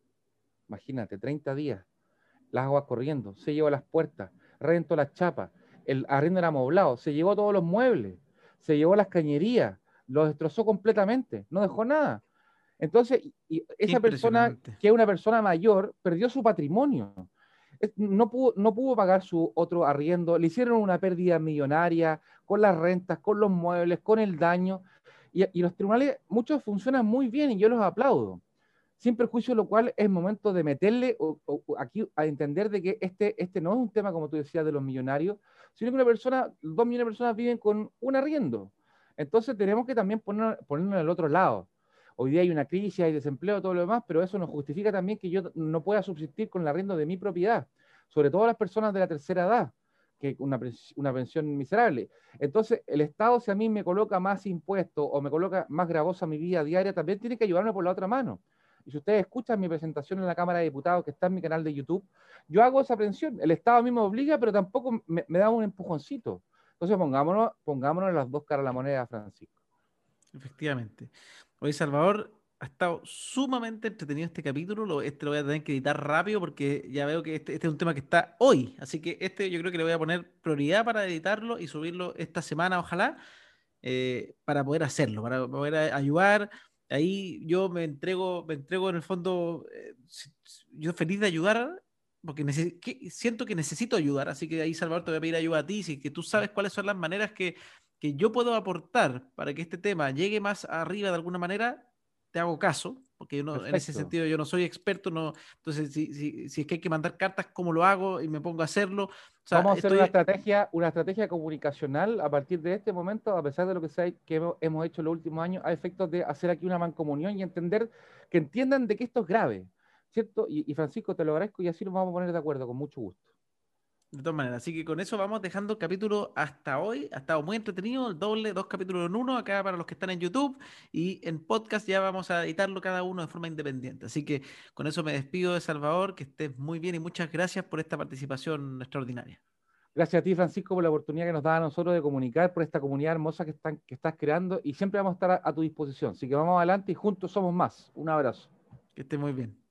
Imagínate, 30 días, las aguas corriendo, se llevó las puertas, reventó las chapas, el arriendo era amoblado, se llevó todos los muebles, se llevó las cañerías, los destrozó completamente, no dejó nada. Entonces, y esa persona, que es una persona mayor, perdió su patrimonio no pudo, no pudo pagar su otro arriendo, le hicieron una pérdida millonaria con las rentas, con los muebles, con el daño, y, los tribunales, muchos funcionan muy bien y yo los aplaudo, sin perjuicio, lo cual es momento de meterle aquí a entender de que este, este no es un tema, como tú decías, de los millonarios, sino que una persona, dos millones de personas viven con un arriendo. Entonces tenemos que también poner, ponernos en el otro lado. Hoy día hay una crisis, hay desempleo, todo lo demás, pero eso nos justifica también que yo no pueda subsistir con el arriendo de mi propiedad, sobre todo las personas de la tercera edad, que una, una pensión miserable. Entonces, el Estado, si a mí me coloca más impuestos o me coloca más gravosa mi vida diaria, también tiene que ayudarme por la otra mano. Y si ustedes escuchan mi presentación en la Cámara de Diputados, que está en mi canal de YouTube, yo hago esa pensión. El Estado a mí me obliga, pero tampoco me, da un empujoncito. Entonces, pongámonos, pongámonos las dos caras a la moneda, Francisco. Efectivamente. Hoy Salvador ha estado sumamente entretenido este capítulo. este lo voy a tener que editar rápido porque ya veo que este, este, es un tema que está hoy. Así que este yo creo que le voy a poner prioridad para editarlo y subirlo esta semana, ojalá, eh, para poder hacerlo, para poder ayudar. Ahí yo me entrego, me entrego en el fondo, eh, yo feliz de ayudar porque siento que necesito ayudar. Así que ahí, Salvador, te voy a pedir ayuda a ti. Si que tú sabes cuáles son las maneras que que yo puedo aportar para que este tema llegue más arriba de alguna manera, te hago caso, porque yo en ese sentido yo no soy experto, no, entonces si, si, si, es que hay que mandar cartas, ¿cómo lo hago? Y me pongo a hacerlo. Vamos a hacer una, estrategia, una estrategia comunicacional a partir de este momento, a pesar de lo que, sea, que hemos hecho en los últimos años, a efectos de hacer aquí una mancomunión y entender, que entiendan de que esto es grave, ¿cierto? Y, y Francisco, te lo agradezco y así nos vamos a poner de acuerdo, con mucho gusto. De todas maneras, así que con eso vamos dejando el capítulo hasta hoy. Ha estado muy entretenido, el doble, dos capítulos en uno, acá para los que están en YouTube y en podcast ya vamos a editarlo cada uno de forma independiente. Así que con eso me despido de Salvador, que estés muy bien y muchas gracias por esta participación extraordinaria. Gracias a ti, Francisco, por la oportunidad que nos da a nosotros de comunicar, por esta comunidad hermosa que, están, que estás creando y siempre vamos a estar a tu disposición. Así que vamos adelante y juntos somos más. Un abrazo. Que esté muy bien.